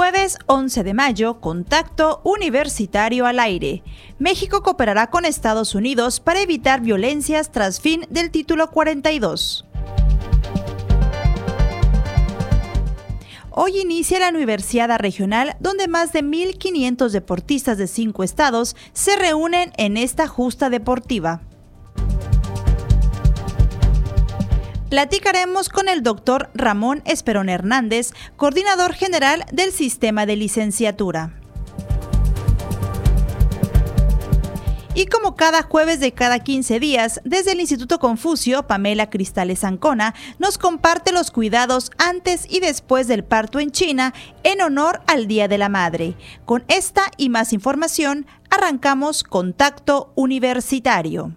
Jueves 11 de mayo, contacto universitario al aire. México cooperará con Estados Unidos para evitar violencias tras fin del título 42. Hoy inicia la Universidad Regional, donde más de 1.500 deportistas de cinco estados se reúnen en esta justa deportiva. Platicaremos con el doctor Ramón Esperón Hernández, coordinador general del sistema de licenciatura. Y como cada jueves de cada 15 días, desde el Instituto Confucio, Pamela Cristales Ancona nos comparte los cuidados antes y después del parto en China en honor al Día de la Madre. Con esta y más información, arrancamos Contacto Universitario.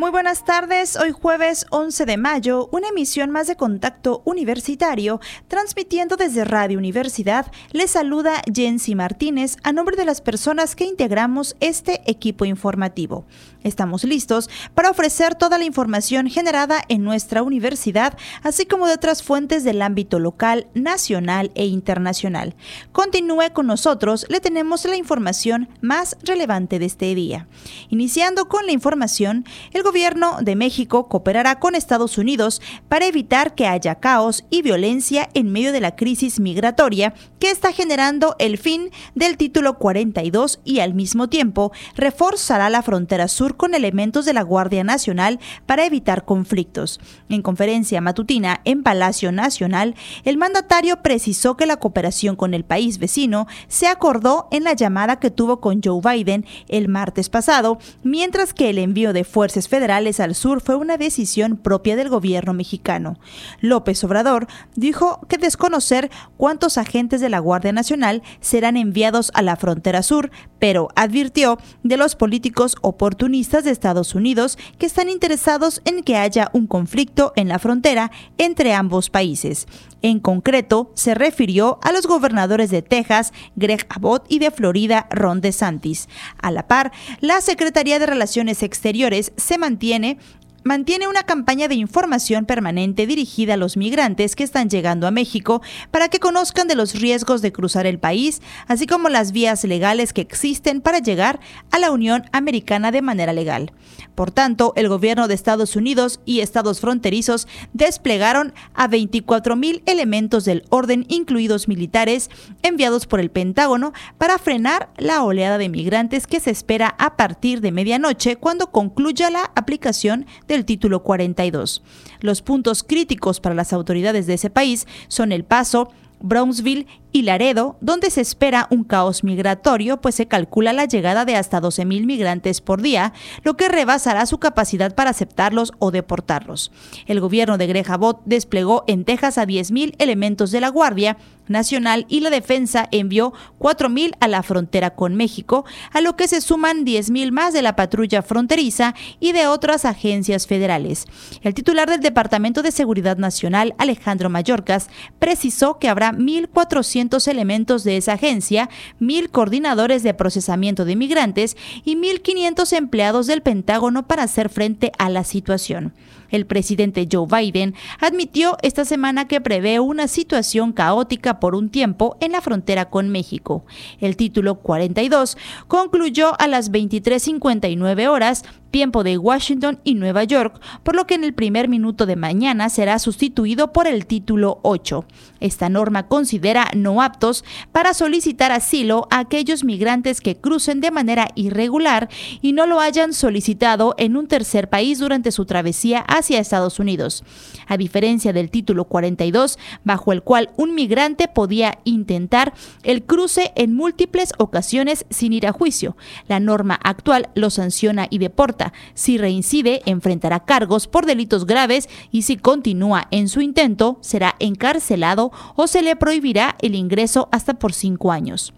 muy buenas tardes, hoy jueves 11 de mayo, una emisión más de Contacto Universitario, transmitiendo desde Radio Universidad, les saluda Jensi Martínez a nombre de las personas que integramos este equipo informativo. Estamos listos para ofrecer toda la información generada en nuestra universidad, así como de otras fuentes del ámbito local, nacional e internacional. Continúe con nosotros, le tenemos la información más relevante de este día. Iniciando con la información, el gobierno de México cooperará con Estados Unidos para evitar que haya caos y violencia en medio de la crisis migratoria que está generando el fin del título 42 y al mismo tiempo reforzará la frontera sur con elementos de la Guardia Nacional para evitar conflictos. En conferencia matutina en Palacio Nacional, el mandatario precisó que la cooperación con el país vecino se acordó en la llamada que tuvo con Joe Biden el martes pasado, mientras que el envío de fuerzas federales al sur fue una decisión propia del gobierno mexicano. López Obrador dijo que desconocer cuántos agentes de la Guardia Nacional serán enviados a la frontera sur, pero advirtió de los políticos oportunistas de Estados Unidos que están interesados en que haya un conflicto en la frontera entre ambos países. En concreto, se refirió a los gobernadores de Texas, Greg Abbott, y de Florida, Ron DeSantis. A la par, la Secretaría de Relaciones Exteriores se mantiene mantiene una campaña de información permanente dirigida a los migrantes que están llegando a México para que conozcan de los riesgos de cruzar el país, así como las vías legales que existen para llegar a la Unión Americana de manera legal. Por tanto, el gobierno de Estados Unidos y estados fronterizos desplegaron a 24 mil elementos del orden, incluidos militares, enviados por el Pentágono para frenar la oleada de migrantes que se espera a partir de medianoche cuando concluya la aplicación del título 42. Los puntos críticos para las autoridades de ese país son El Paso, Brownsville y Laredo, donde se espera un caos migratorio, pues se calcula la llegada de hasta 12.000 migrantes por día, lo que rebasará su capacidad para aceptarlos o deportarlos. El gobierno de Greg Abbott desplegó en Texas a 10.000 elementos de la Guardia Nacional y la Defensa envió 4.000 a la frontera con México, a lo que se suman 10.000 más de la patrulla fronteriza y de otras agencias federales. El titular del Departamento de Seguridad Nacional, Alejandro Mayorkas, precisó que habrá 1.400 elementos de esa agencia, mil coordinadores de procesamiento de migrantes y 1.500 empleados del Pentágono para hacer frente a la situación. El presidente Joe Biden admitió esta semana que prevé una situación caótica por un tiempo en la frontera con México. El título 42 concluyó a las 23.59 horas tiempo de Washington y Nueva York, por lo que en el primer minuto de mañana será sustituido por el título 8. Esta norma considera no aptos para solicitar asilo a aquellos migrantes que crucen de manera irregular y no lo hayan solicitado en un tercer país durante su travesía hacia Estados Unidos. A diferencia del título 42, bajo el cual un migrante podía intentar el cruce en múltiples ocasiones sin ir a juicio, la norma actual lo sanciona y deporta si reincide enfrentará cargos por delitos graves y si continúa en su intento será encarcelado o se le prohibirá el ingreso hasta por cinco años.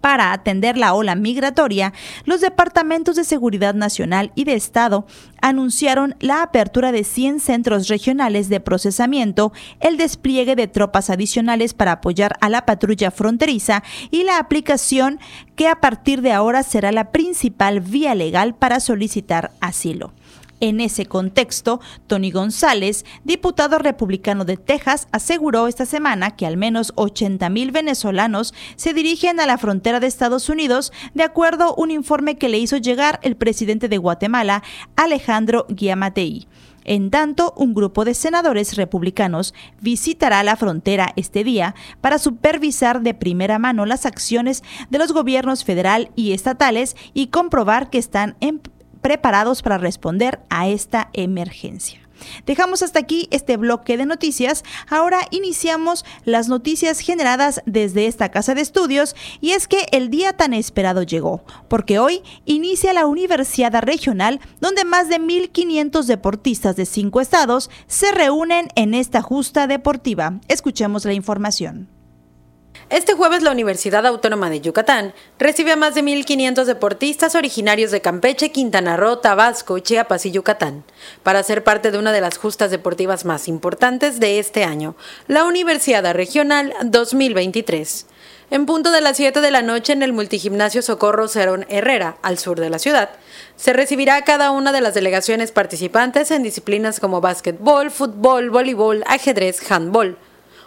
Para atender la ola migratoria, los departamentos de Seguridad Nacional y de Estado anunciaron la apertura de 100 centros regionales de procesamiento, el despliegue de tropas adicionales para apoyar a la patrulla fronteriza y la aplicación que a partir de ahora será la principal vía legal para solicitar asilo. En ese contexto, Tony González, diputado republicano de Texas, aseguró esta semana que al menos 80 mil venezolanos se dirigen a la frontera de Estados Unidos, de acuerdo a un informe que le hizo llegar el presidente de Guatemala, Alejandro Guiamatei. En tanto, un grupo de senadores republicanos visitará la frontera este día para supervisar de primera mano las acciones de los gobiernos federal y estatales y comprobar que están en preparados para responder a esta emergencia. Dejamos hasta aquí este bloque de noticias. Ahora iniciamos las noticias generadas desde esta casa de estudios y es que el día tan esperado llegó, porque hoy inicia la Universidad Regional donde más de 1.500 deportistas de cinco estados se reúnen en esta justa deportiva. Escuchemos la información. Este jueves la Universidad Autónoma de Yucatán recibe a más de 1.500 deportistas originarios de Campeche, Quintana Roo, Tabasco, Chiapas y Yucatán, para ser parte de una de las justas deportivas más importantes de este año, la Universidad Regional 2023. En punto de las 7 de la noche en el multigimnasio Socorro Cerón Herrera, al sur de la ciudad, se recibirá a cada una de las delegaciones participantes en disciplinas como básquetbol, fútbol, voleibol, ajedrez, handball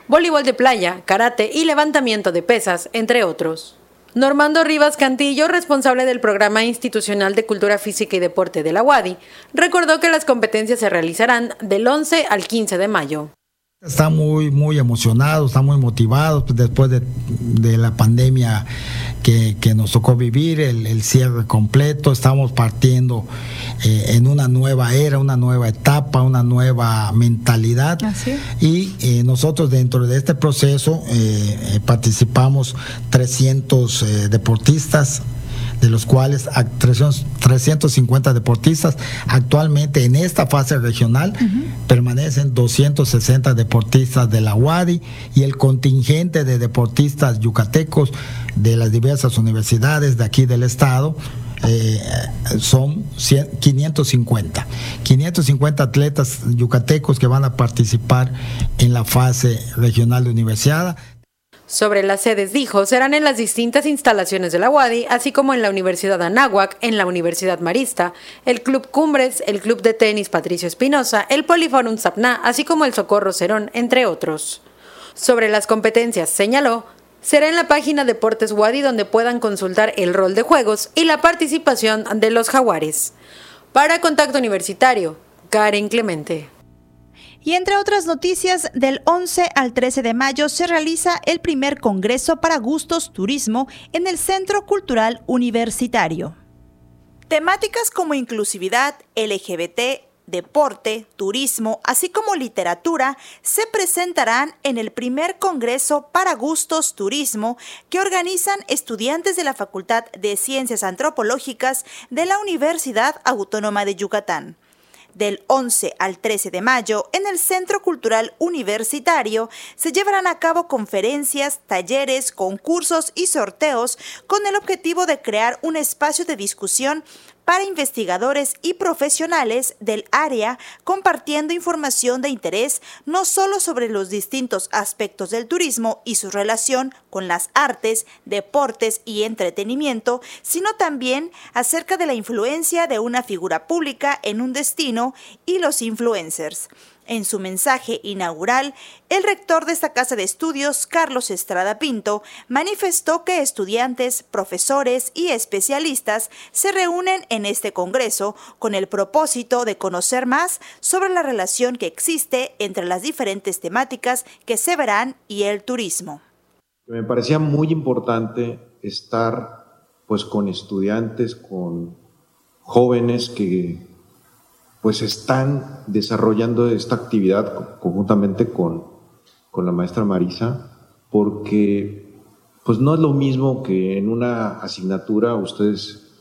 voleibol de playa, karate y levantamiento de pesas, entre otros. Normando Rivas Cantillo, responsable del Programa Institucional de Cultura Física y Deporte de la UADI, recordó que las competencias se realizarán del 11 al 15 de mayo. Está muy, muy emocionado, está muy motivado pues, después de, la pandemia que, nos tocó vivir, el, cierre completo. Estamos partiendo eh, en una nueva era, una nueva etapa, una nueva mentalidad. Y eh, nosotros dentro de este proceso eh, participamos 300 deportistas de los cuales 350 deportistas. Actualmente en esta fase regional permanecen 260 deportistas de la UADI y el contingente de deportistas yucatecos de las diversas universidades de aquí del estado. Eh, son 550. 550 atletas yucatecos que van a participar en la fase regional de universidad. Sobre las sedes dijo, serán en las distintas instalaciones de la UADI, así como en la Universidad Anáhuac, en la Universidad Marista, el Club Cumbres, el Club de Tenis Patricio Espinosa, el Poliforum Sapna, así como el Socorro Cerón, entre otros. Sobre las competencias, señaló, será en la página Deportes UADI donde puedan consultar el rol de juegos y la participación de los jaguares. Para Contacto Universitario, Karen Clemente. Y entre otras noticias, del 11 al 13 de mayo se realiza el primer Congreso para Gustos Turismo en el Centro Cultural Universitario. Temáticas como inclusividad, LGBT, deporte, turismo, así como literatura, se presentarán en el primer Congreso para Gustos Turismo que organizan estudiantes de la Facultad de Ciencias Antropológicas de la Universidad Autónoma de Yucatán del 11 al 13 de mayo, en el Centro Cultural Universitario se llevarán a cabo conferencias, talleres, concursos y sorteos con el objetivo de crear un espacio de discusión para investigadores y profesionales del área compartiendo información de interés no solo sobre los distintos aspectos del turismo y su relación con las artes, deportes y entretenimiento, sino también acerca de la influencia de una figura pública en un destino y los influencers. En su mensaje inaugural, el rector de esta casa de estudios, Carlos Estrada Pinto, manifestó que estudiantes, profesores y especialistas se reúnen en este Congreso con el propósito de conocer más sobre la relación que existe entre las diferentes temáticas que se verán y el turismo. Me parecía muy importante estar pues con estudiantes, con jóvenes que pues están desarrollando esta actividad conjuntamente con, con la maestra Marisa, porque pues no es lo mismo que en una asignatura ustedes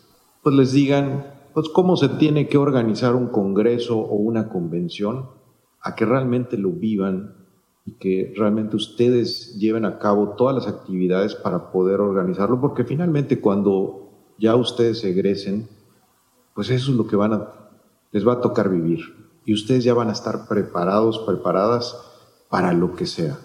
pues les digan pues cómo se tiene que organizar un congreso o una convención, a que realmente lo vivan y que realmente ustedes lleven a cabo todas las actividades para poder organizarlo, porque finalmente cuando ya ustedes egresen, pues eso es lo que van a, les va a tocar vivir y ustedes ya van a estar preparados, preparadas para lo que sea.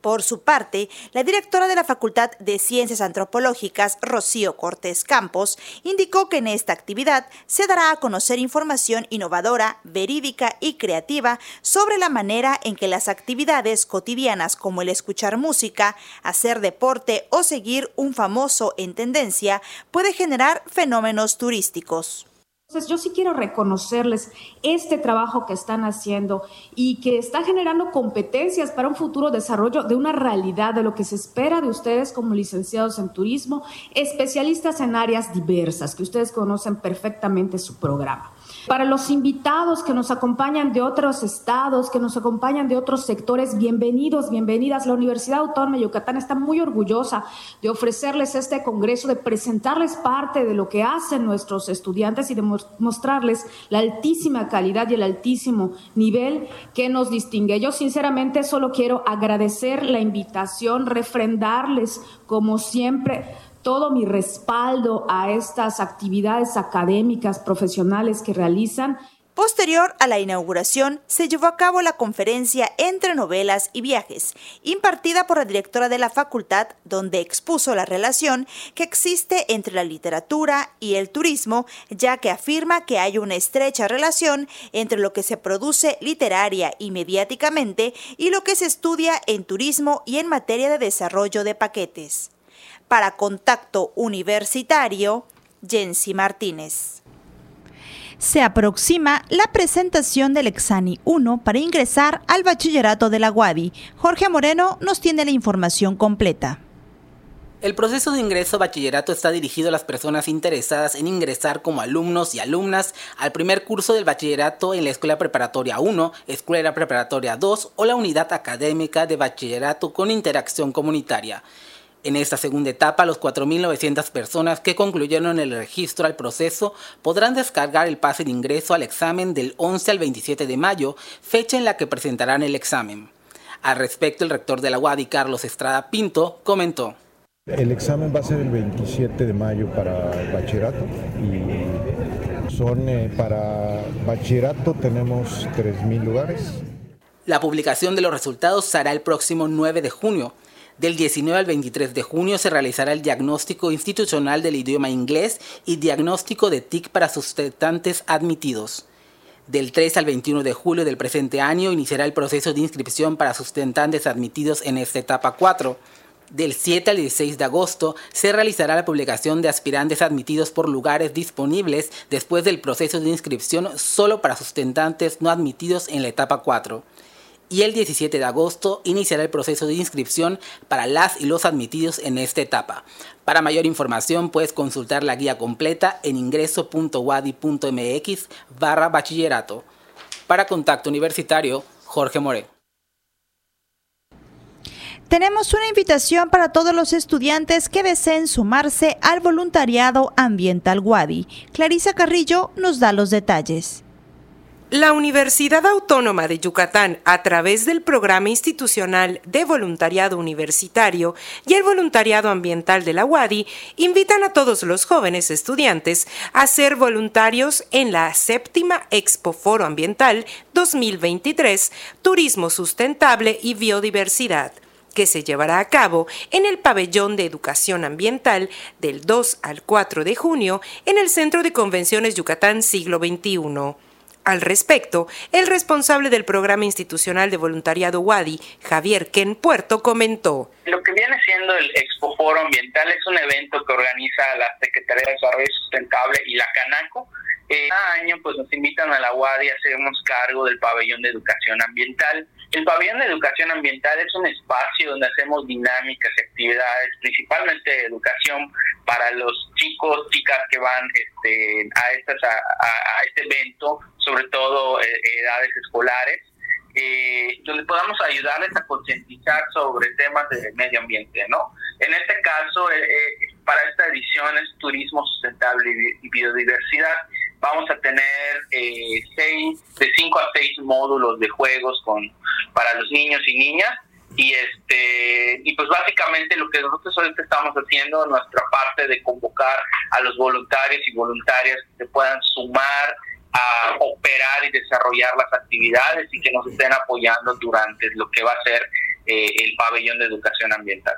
Por su parte, la directora de la Facultad de Ciencias Antropológicas, Rocío Cortés Campos, indicó que en esta actividad se dará a conocer información innovadora, verídica y creativa sobre la manera en que las actividades cotidianas como el escuchar música, hacer deporte o seguir un famoso en tendencia puede generar fenómenos turísticos. Entonces yo sí quiero reconocerles este trabajo que están haciendo y que está generando competencias para un futuro desarrollo de una realidad de lo que se espera de ustedes como licenciados en turismo, especialistas en áreas diversas, que ustedes conocen perfectamente su programa. Para los invitados que nos acompañan de otros estados, que nos acompañan de otros sectores, bienvenidos, bienvenidas. La Universidad Autónoma de Yucatán está muy orgullosa de ofrecerles este congreso, de presentarles parte de lo que hacen nuestros estudiantes y de mostrarles la altísima calidad y el altísimo nivel que nos distingue. Yo sinceramente solo quiero agradecer la invitación, refrendarles como siempre todo mi respaldo a estas actividades académicas, profesionales que realizan. Posterior a la inauguración, se llevó a cabo la conferencia Entre Novelas y Viajes, impartida por la directora de la facultad, donde expuso la relación que existe entre la literatura y el turismo, ya que afirma que hay una estrecha relación entre lo que se produce literaria y mediáticamente y lo que se estudia en turismo y en materia de desarrollo de paquetes. Para Contacto Universitario, Jensi Martínez. Se aproxima la presentación del Exani 1 para ingresar al bachillerato de la UADI. Jorge Moreno nos tiene la información completa. El proceso de ingreso a bachillerato está dirigido a las personas interesadas en ingresar como alumnos y alumnas al primer curso del bachillerato en la Escuela Preparatoria 1, Escuela Preparatoria 2 o la Unidad Académica de Bachillerato con Interacción Comunitaria. En esta segunda etapa, los 4.900 personas que concluyeron el registro al proceso podrán descargar el pase de ingreso al examen del 11 al 27 de mayo, fecha en la que presentarán el examen. Al respecto, el rector de la UADI, Carlos Estrada Pinto, comentó. El examen va a ser el 27 de mayo para bachillerato y son eh, para bachillerato tenemos 3.000 lugares. La publicación de los resultados será el próximo 9 de junio. Del 19 al 23 de junio se realizará el diagnóstico institucional del idioma inglés y diagnóstico de TIC para sustentantes admitidos. Del 3 al 21 de julio del presente año iniciará el proceso de inscripción para sustentantes admitidos en esta etapa 4. Del 7 al 16 de agosto se realizará la publicación de aspirantes admitidos por lugares disponibles después del proceso de inscripción solo para sustentantes no admitidos en la etapa 4 y el 17 de agosto iniciará el proceso de inscripción para las y los admitidos en esta etapa. Para mayor información puedes consultar la guía completa en ingreso.wadi.mx barra bachillerato. Para Contacto Universitario, Jorge More. Tenemos una invitación para todos los estudiantes que deseen sumarse al voluntariado ambiental Wadi. Clarisa Carrillo nos da los detalles. La Universidad Autónoma de Yucatán, a través del Programa Institucional de Voluntariado Universitario y el Voluntariado Ambiental de la UADI, invitan a todos los jóvenes estudiantes a ser voluntarios en la séptima Expo Foro Ambiental 2023, Turismo Sustentable y Biodiversidad que se llevará a cabo en el Pabellón de Educación Ambiental del 2 al 4 de junio en el Centro de Convenciones Yucatán Siglo XXI. Al respecto, el responsable del programa institucional de voluntariado WADI, Javier Ken Puerto, comentó. Lo que viene siendo el Expo Foro Ambiental es un evento que organiza la Secretaría de Desarrollo Sustentable y la Canaco. Eh, cada año pues nos invitan a la WADI a hacernos cargo del pabellón de educación ambiental. El pabellón de educación ambiental es un espacio donde hacemos dinámicas y actividades, principalmente educación para los chicos, chicas que van este, a, estas, a este evento sobre todo eh, edades escolares, eh, donde podamos ayudarles a concientizar sobre temas de medio ambiente, ¿no? En este caso, eh, para esta edición es turismo sustentable y biodiversidad. Vamos a tener eh, seis, de 5 a 6 módulos de juegos con para los niños y niñas y este y pues básicamente lo que nosotros ahorita estamos haciendo nuestra parte de convocar a los voluntarios y voluntarias que se puedan sumar a operar y desarrollar las actividades y que nos estén apoyando durante lo que va a ser eh, el pabellón de educación ambiental.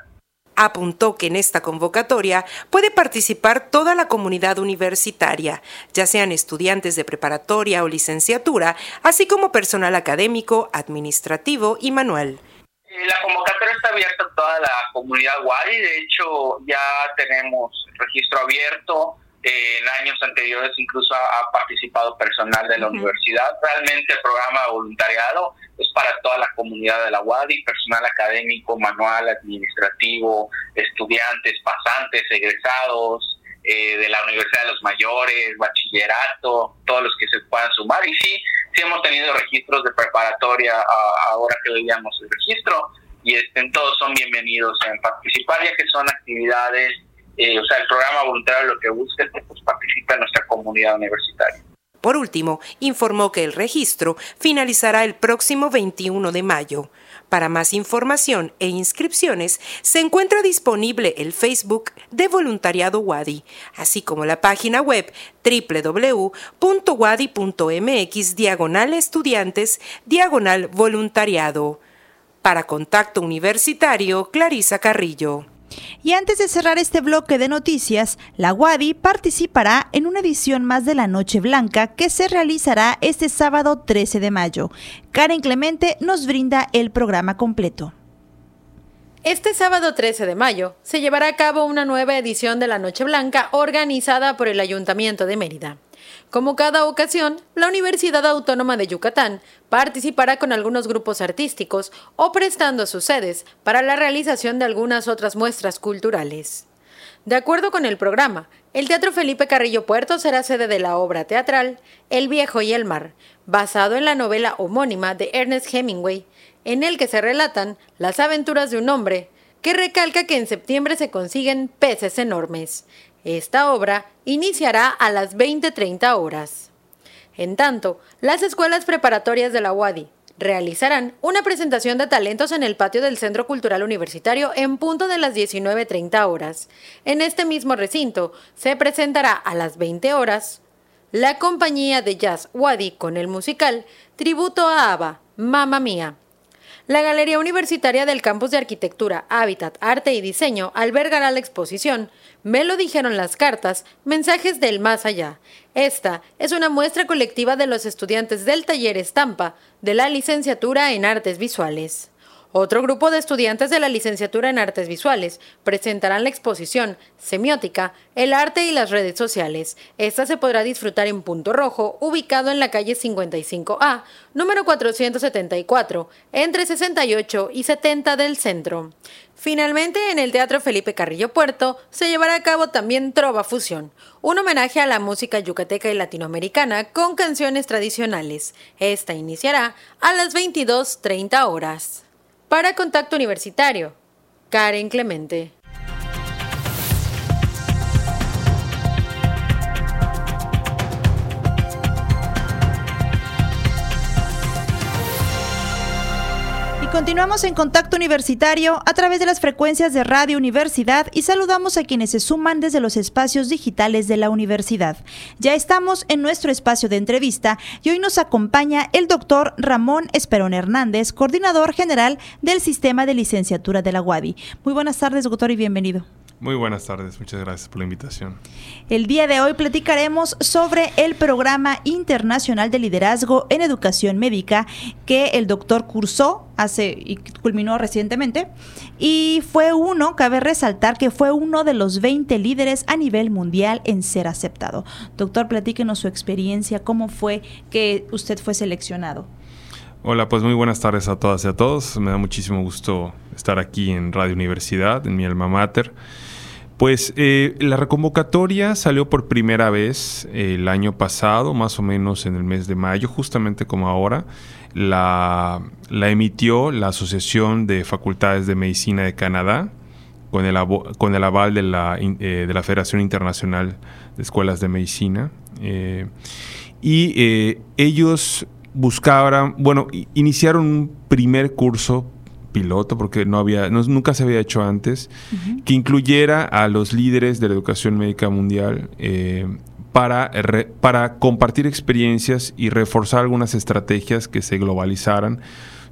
Apuntó que en esta convocatoria puede participar toda la comunidad universitaria, ya sean estudiantes de preparatoria o licenciatura, así como personal académico, administrativo y manual. Eh, la convocatoria está abierta a toda la comunidad WADI, de hecho ya tenemos registro abierto, eh, en años anteriores incluso ha, participado personal de la universidad. Realmente el programa de voluntariado es para toda la comunidad de la UADI, personal académico, manual, administrativo, estudiantes, pasantes, egresados eh, de la Universidad de los Mayores, bachillerato, todos los que se puedan sumar. Y sí, sí hemos tenido registros de preparatoria ahora que veíamos el registro y este, todos son bienvenidos a participar ya que son actividades eh, o sea, el programa voluntario lo que busca es que pues, en nuestra comunidad universitaria. Por último, informó que el registro finalizará el próximo 21 de mayo. Para más información e inscripciones, se encuentra disponible el Facebook de Voluntariado Wadi, así como la página web www.wadi.mx diagonal estudiantes diagonal voluntariado. Para Contacto Universitario, Clarisa Carrillo. Y antes de cerrar este bloque de noticias, la WADI participará en una edición más de la Noche Blanca que se realizará este sábado 13 de mayo. Karen Clemente nos brinda el programa completo. Este sábado 13 de mayo se llevará a cabo una nueva edición de la Noche Blanca organizada por el Ayuntamiento de Mérida. Como cada ocasión, la Universidad Autónoma de Yucatán participará con algunos grupos artísticos o prestando sus sedes para la realización de algunas otras muestras culturales. De acuerdo con el programa, el Teatro Felipe Carrillo Puerto será sede de la obra teatral El Viejo y el Mar, basado en la novela homónima de Ernest Hemingway, en el que se relatan las aventuras de un hombre que recalca que en septiembre se consiguen peces enormes. Esta obra iniciará a las 20.30 horas. En tanto, las escuelas preparatorias de la UADI realizarán una presentación de talentos en el patio del Centro Cultural Universitario en punto de las 19.30 horas. En este mismo recinto se presentará a las 20 horas la compañía de jazz Wadi con el musical Tributo a Ava, Mamma Mía. La Galería Universitaria del Campus de Arquitectura, Hábitat, Arte y Diseño albergará la exposición Me lo dijeron las cartas, mensajes del más allá. Esta es una muestra colectiva de los estudiantes del taller Estampa de la licenciatura en Artes Visuales. Otro grupo de estudiantes de la licenciatura en Artes Visuales presentarán la exposición Semiótica, el arte y las redes sociales. Esta se podrá disfrutar en Punto Rojo, ubicado en la calle 55A, número 474, entre 68 y 70 del centro. Finalmente, en el Teatro Felipe Carrillo Puerto se llevará a cabo también Trova Fusión, un homenaje a la música yucateca y latinoamericana con canciones tradicionales. Esta iniciará a las 22.30 horas. Para Contacto Universitario, Karen Clemente. Continuamos en contacto universitario a través de las frecuencias de Radio Universidad y saludamos a quienes se suman desde los espacios digitales de la universidad. Ya estamos en nuestro espacio de entrevista y hoy nos acompaña el doctor Ramón Esperón Hernández, coordinador general del sistema de licenciatura de la UADI. Muy buenas tardes, doctor, y bienvenido. Muy buenas tardes, muchas gracias por la invitación. El día de hoy platicaremos sobre el programa internacional de liderazgo en educación médica que el doctor cursó hace y culminó recientemente y fue uno, cabe resaltar que fue uno de los 20 líderes a nivel mundial en ser aceptado. Doctor, platíquenos su experiencia, cómo fue que usted fue seleccionado. Hola, pues muy buenas tardes a todas y a todos. Me da muchísimo gusto estar aquí en Radio Universidad, en mi alma mater. Pues eh, la reconvocatoria salió por primera vez el año pasado, más o menos en el mes de mayo, justamente como ahora. La, emitió la Asociación de Facultades de Medicina de Canadá con el, aval de la, eh, de la Federación Internacional de Escuelas de Medicina. y ellos buscaban, bueno, iniciaron un primer curso piloto, porque no había, nunca se había hecho antes, que incluyera a los líderes de la educación médica mundial eh, para, para compartir experiencias y reforzar algunas estrategias que se globalizaran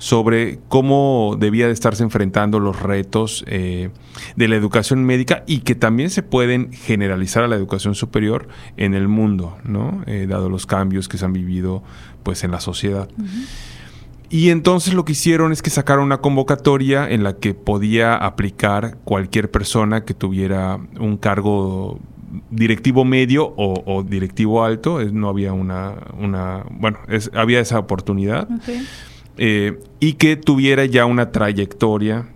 sobre cómo debía de estarse enfrentando los retos eh, de la educación médica y que también se pueden generalizar a la educación superior en el mundo, ¿no? Eh, dado los cambios que se han vivido pues, en la sociedad. Y entonces lo que hicieron es que sacaron una convocatoria en la que podía aplicar cualquier persona que tuviera un cargo directivo medio o, directivo alto. No había una, una bueno, había esa oportunidad. Eh, y que tuviera ya una trayectoria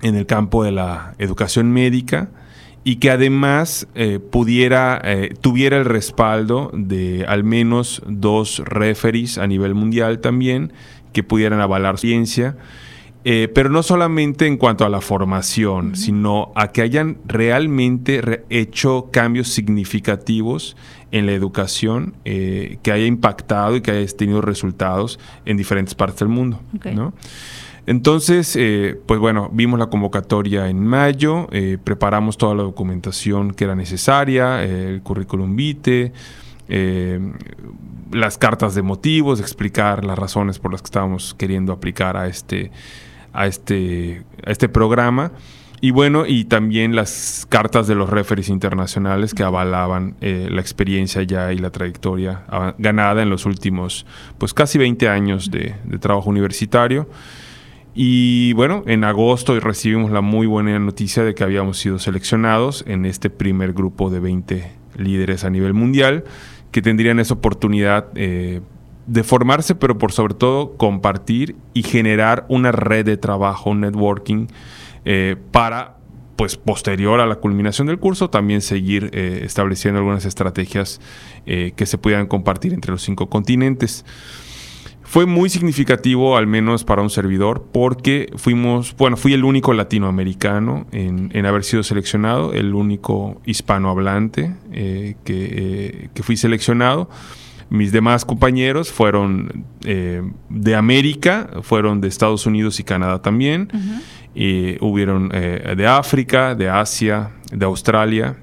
en el campo de la educación médica y que además eh, pudiera, eh, tuviera el respaldo de al menos dos referees a nivel mundial también que pudieran avalar ciencia. pero no solamente en cuanto a la formación, sino a que hayan realmente hecho cambios significativos en la educación eh, que haya impactado y que haya tenido resultados en diferentes partes del mundo. Entonces, eh, pues bueno, vimos la convocatoria en mayo, eh, preparamos toda la documentación que era necesaria, el currículum vitae, las cartas de motivos, explicar las razones por las que estábamos queriendo aplicar a este, a este, este programa. Y bueno, y también las cartas de los referees internacionales que avalaban eh, la experiencia ya y la trayectoria ganada en los últimos, pues casi 20 años de, trabajo universitario. Y bueno, en agosto recibimos la muy buena noticia de que habíamos sido seleccionados en este primer grupo de 20 líderes a nivel mundial que tendrían esa oportunidad eh, de formarse, pero por sobre todo compartir y generar una red de trabajo, un networking eh, para pues posterior a la culminación del curso también seguir eh, estableciendo algunas estrategias eh, que se pudieran compartir entre los cinco continentes. Fue muy significativo, al menos para un servidor, porque fuimos, bueno, fui el único latinoamericano en, haber sido seleccionado, el único hispanohablante que, que, fui seleccionado. Mis demás compañeros fueron de América, fueron de Estados Unidos y Canadá también y hubieron eh, de África, de Asia, de Australia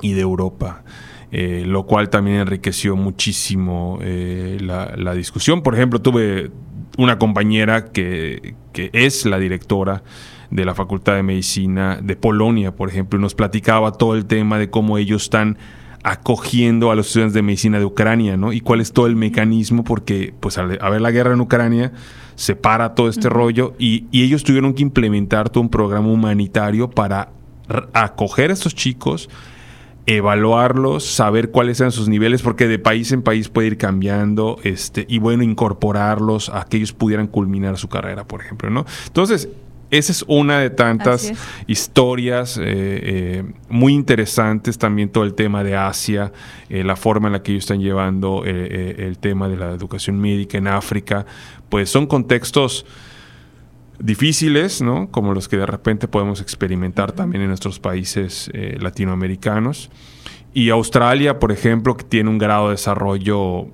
y de Europa. Eh, lo cual también enriqueció muchísimo eh, la, discusión. Por ejemplo, tuve una compañera que, que, es la directora de la Facultad de Medicina de Polonia, por ejemplo, y nos platicaba todo el tema de cómo ellos están acogiendo a los estudiantes de medicina de Ucrania, ¿no? Y cuál es todo el mecanismo, porque pues al haber la guerra en Ucrania, separa todo este rollo y, ellos tuvieron que implementar todo un programa humanitario para acoger a estos chicos, evaluarlos, saber cuáles eran sus niveles, porque de país en país puede ir cambiando, este, y bueno, incorporarlos a que ellos pudieran culminar su carrera, por ejemplo, ¿no? Entonces, esa es una de tantas historias eh, eh, muy interesantes, también todo el tema de Asia, eh, la forma en la que ellos están llevando el tema de la educación médica en África, pues son contextos difíciles, ¿no? Como los que de repente podemos experimentar también en nuestros países latinoamericanos. Y Australia, por ejemplo, que tiene un grado de desarrollo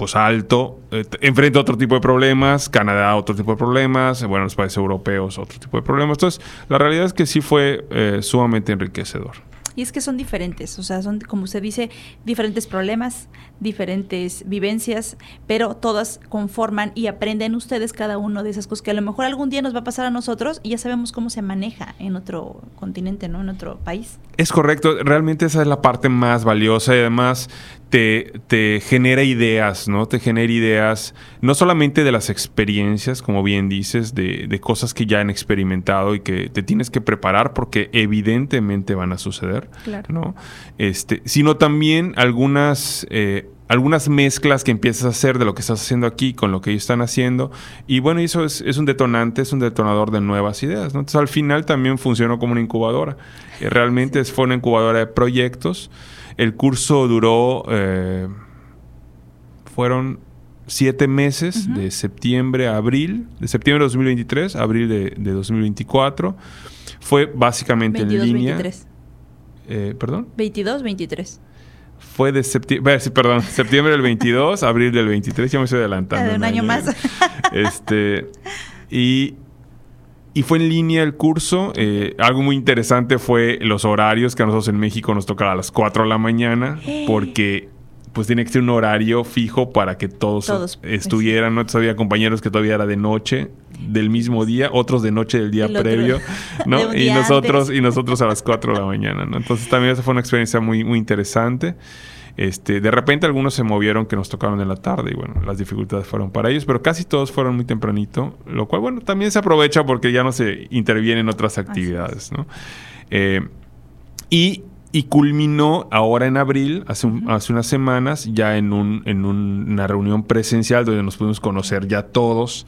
pues alto, eh, enfrenta otro tipo de problemas, Canadá otro tipo de problemas, bueno, los países europeos otro tipo de problemas. Entonces, la realidad es que sí fue eh, sumamente enriquecedor. Y es que son diferentes, o sea, son, como usted dice, diferentes problemas, diferentes vivencias, pero todas conforman y aprenden ustedes cada uno de esas cosas que a lo mejor algún día nos va a pasar a nosotros y ya sabemos cómo se maneja en otro continente, ¿no? En otro país. Es correcto, realmente esa es la parte más valiosa y además te, genera ideas, ¿no? Te genera ideas no solamente de las experiencias, como bien dices, de, de, cosas que ya han experimentado y que te tienes que preparar porque evidentemente van a suceder, ¿no? Este, sino también algunas... Eh, algunas mezclas que empiezas a hacer de lo que estás haciendo aquí con lo que ellos están haciendo. Y bueno, eso es, es un detonante, es un detonador de nuevas ideas. ¿no? Entonces al final también funcionó como una incubadora. Eh, realmente fue una incubadora de proyectos el curso duró, eh, fueron siete meses, de septiembre a abril, de septiembre de 2023 a abril de, 2024. Fue básicamente en línea. 23. Eh, ¿Perdón? 22, 23. Fue de septiembre, perdón, septiembre del 22, abril del 23, ya me estoy adelantando. De un, año, más. Este, y, y fue en línea el curso. Eh, algo muy interesante fue los horarios que a nosotros en México nos tocaba a las 4 de la mañana, porque pues tiene que ser un horario fijo para que todos, estuvieran. ¿no? había compañeros que todavía era de noche del mismo día, otros de noche del día previo, ¿no? y nosotros y nosotros a las 4 de la mañana, ¿no? Entonces también esa fue una experiencia muy muy interesante. Este, de repente algunos se movieron que nos tocaron en la tarde y bueno, las dificultades fueron para ellos, pero casi todos fueron muy tempranito, lo cual bueno, también se aprovecha porque ya no se intervienen otras actividades, ¿no? Eh, y, y, culminó ahora en abril, hace, hace unas semanas, ya en, un, en una reunión presencial donde nos pudimos conocer ya todos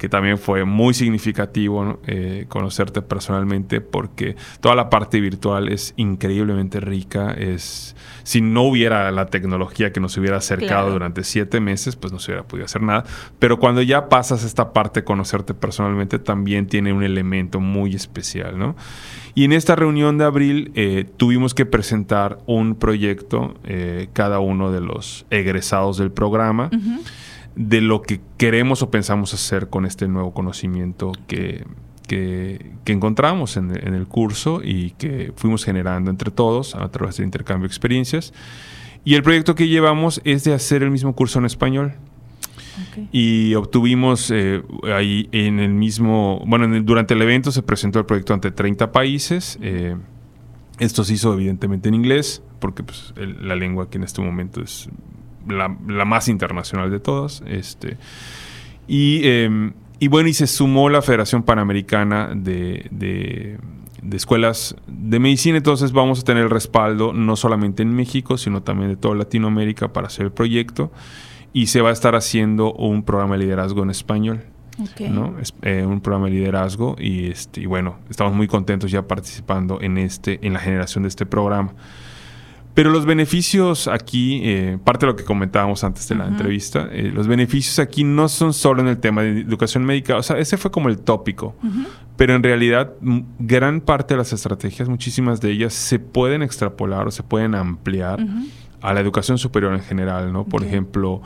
que también fue muy significativo eh, conocerte personalmente porque toda la parte virtual es increíblemente rica. Es, si no hubiera la tecnología que nos hubiera acercado durante siete meses, pues no se hubiera podido hacer nada. Pero cuando ya pasas esta parte de conocerte personalmente, también tiene un elemento muy especial, ¿no? Y en esta reunión de abril eh, tuvimos que presentar un proyecto, eh, cada uno de los egresados del programa de lo que queremos o pensamos hacer con este nuevo conocimiento que, que, encontramos en, el curso y que fuimos generando entre todos a través del intercambio de experiencias. Y el proyecto que llevamos es de hacer el mismo curso en español. Y obtuvimos eh, ahí en el mismo, bueno, durante el evento se presentó el proyecto ante 30 países. Eh, esto se hizo evidentemente en inglés, porque pues, la lengua que en este momento es la, más internacional de todas. Este, y, em, y, bueno, y se sumó la Federación Panamericana de, de, Escuelas de Medicina. Entonces vamos a tener el respaldo no solamente en México, sino también de toda Latinoamérica para hacer el proyecto. Y se va a estar haciendo un programa de liderazgo en español. ¿no? Eh, un programa de liderazgo y, este, y bueno, estamos muy contentos ya participando en, este, en la generación de este programa. Pero los beneficios aquí, eh, parte de lo que comentábamos antes de la entrevista, eh, los beneficios aquí no son solo en el tema de educación médica, o sea, ese fue como el tópico, pero en realidad gran parte de las estrategias, muchísimas de ellas, se pueden extrapolar o se pueden ampliar a la educación superior en general, ¿no? Por ejemplo,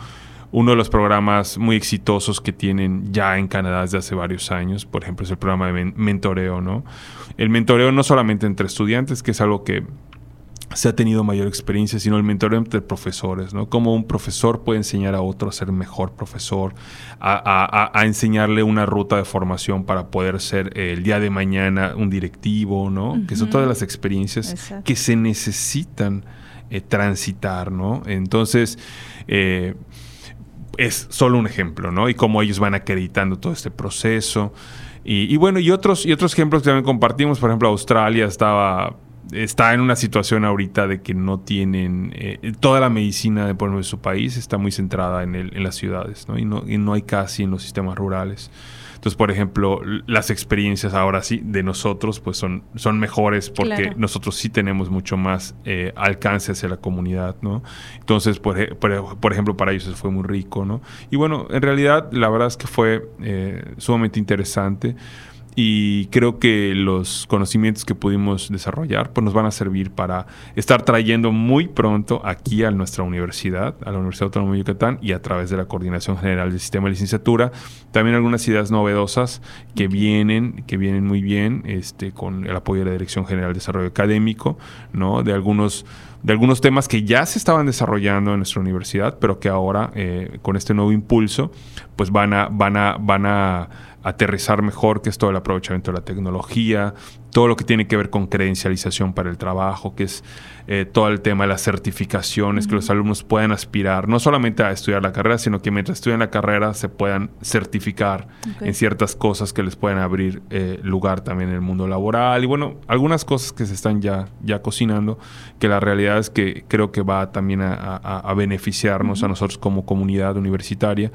uno de los programas muy exitosos que tienen ya en Canadá desde hace varios años, por ejemplo, es el programa de mentoreo, ¿no? El mentoreo no solamente entre estudiantes, que es algo que se ha tenido mayor experiencia, sino el mentoreo entre profesores, ¿no? Cómo un profesor puede enseñar a otro a ser mejor profesor, a, enseñarle una ruta de formación para poder ser el día de mañana un directivo, ¿no? Que son todas las experiencias que se necesitan eh, transitar, ¿no? Entonces, eh, es solo un ejemplo, ¿no? Y cómo ellos van acreditando todo este proceso. Y, y, bueno, y otros, y otros ejemplos que también compartimos, por ejemplo, Australia estaba está en una situación ahorita de que no tienen eh, toda la medicina de, por de su país está muy centrada en, el, en las ciudades ¿no? Y, no, y no hay casi en los sistemas rurales. Entonces, por ejemplo, las experiencias ahora sí de nosotros pues son, son mejores porque nosotros sí tenemos mucho más eh, alcance hacia la comunidad, ¿no? Entonces, por, por, ejemplo, para ellos fue muy rico, ¿no? Y bueno, en realidad la verdad es que fue eh, sumamente interesante y creo que los conocimientos que pudimos desarrollar pues nos van a servir para estar trayendo muy pronto aquí a nuestra universidad, a la Universidad Autónoma de Yucatán y a través de la Coordinación General del Sistema de Licenciatura, también algunas ideas novedosas que vienen, que vienen muy bien este, con el apoyo de la Dirección General de Desarrollo Académico, ¿no? de algunos de algunos temas que ya se estaban desarrollando en nuestra universidad, pero que ahora eh, con este nuevo impulso, pues van a, van a, van a aterrizar mejor, que es todo el aprovechamiento de la tecnología, todo lo que tiene que ver con credencialización para el trabajo, que es eh, todo el tema de las certificaciones, que los alumnos puedan aspirar, no solamente a estudiar la carrera, sino que mientras estudian la carrera se puedan certificar en ciertas cosas que les puedan abrir eh, lugar también en el mundo laboral. Y bueno, algunas cosas que se están ya, ya cocinando, que la realidad es que creo que va también a, beneficiarnos a nosotros como comunidad universitaria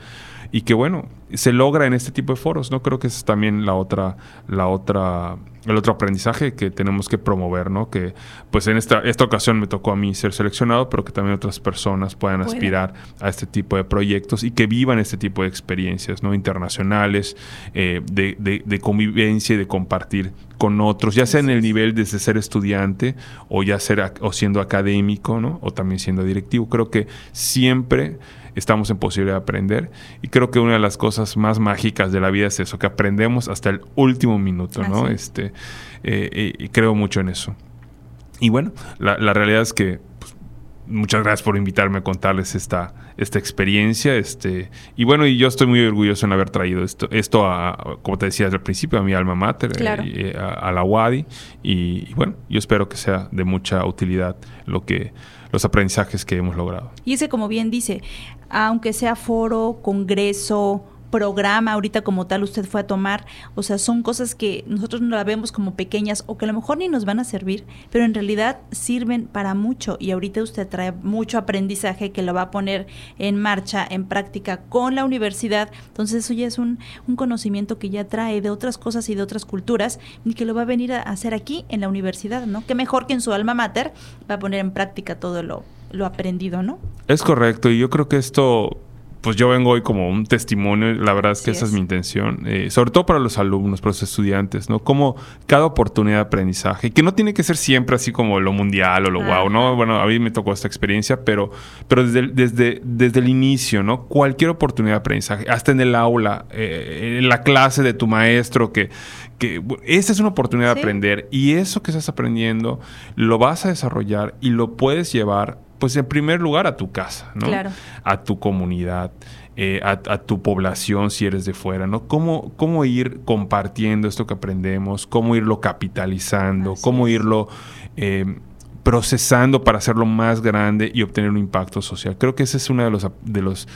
y que bueno, se logra en este tipo de foros, ¿no? Creo que es también la otra, la otra el otro aprendizaje que tenemos que promover, ¿no? Que pues en esta, esta ocasión me tocó a mí ser seleccionado, pero que también otras personas puedan aspirar a este tipo de proyectos y que vivan este tipo de experiencias, ¿no? Internacionales, eh, de, de, convivencia y de compartir con otros, ya sea en el nivel desde ser estudiante o ya ser o siendo académico, ¿no? O también siendo directivo. Creo que siempre estamos en posibilidad de aprender. Y creo que una de las cosas más mágicas de la vida es eso, que aprendemos hasta el último minuto, ¿no? Este, eh, eh, y creo mucho en eso. Y bueno, la, realidad es que pues, muchas gracias por invitarme a contarles esta, esta experiencia. Este, y bueno, y yo estoy muy orgulloso en haber traído esto, esto a, como te decía al principio, a mi alma mater, eh, a, la WADI. y, bueno, yo espero que sea de mucha utilidad lo que los aprendizajes que hemos logrado. Y ese, como bien dice, aunque sea foro, congreso, programa ahorita como tal usted fue a tomar, o sea, son cosas que nosotros no la vemos como pequeñas o que a lo mejor ni nos van a servir, pero en realidad sirven para mucho y ahorita usted trae mucho aprendizaje que lo va a poner en marcha, en práctica con la universidad, entonces eso ya es un, un conocimiento que ya trae de otras cosas y de otras culturas y que lo va a venir a hacer aquí en la universidad, ¿no? Que mejor que en su alma mater va a poner en práctica todo lo, lo aprendido, ¿no? Es correcto, y yo creo que esto pues yo vengo hoy como un testimonio, la verdad es que esa es. mi intención, eh, sobre todo para los alumnos, para los estudiantes, ¿no? Como cada oportunidad de aprendizaje, que no tiene que ser siempre así como lo mundial o lo guau, ¿no? Bueno, a mí me tocó esta experiencia, pero, pero desde, el, desde, desde el inicio, ¿no? Cualquier oportunidad de aprendizaje, hasta en el aula, eh, en la clase de tu maestro, que, que esa es una oportunidad de aprender y eso que estás aprendiendo lo vas a desarrollar y lo puedes llevar pues en primer lugar a tu casa, ¿no? A tu comunidad, eh, a, tu población si eres de fuera, ¿no? ¿Cómo, cómo ir compartiendo esto que aprendemos, cómo irlo capitalizando, cómo irlo eh, procesando para hacerlo más grande y obtener un impacto social. Creo que ese es uno de los, de los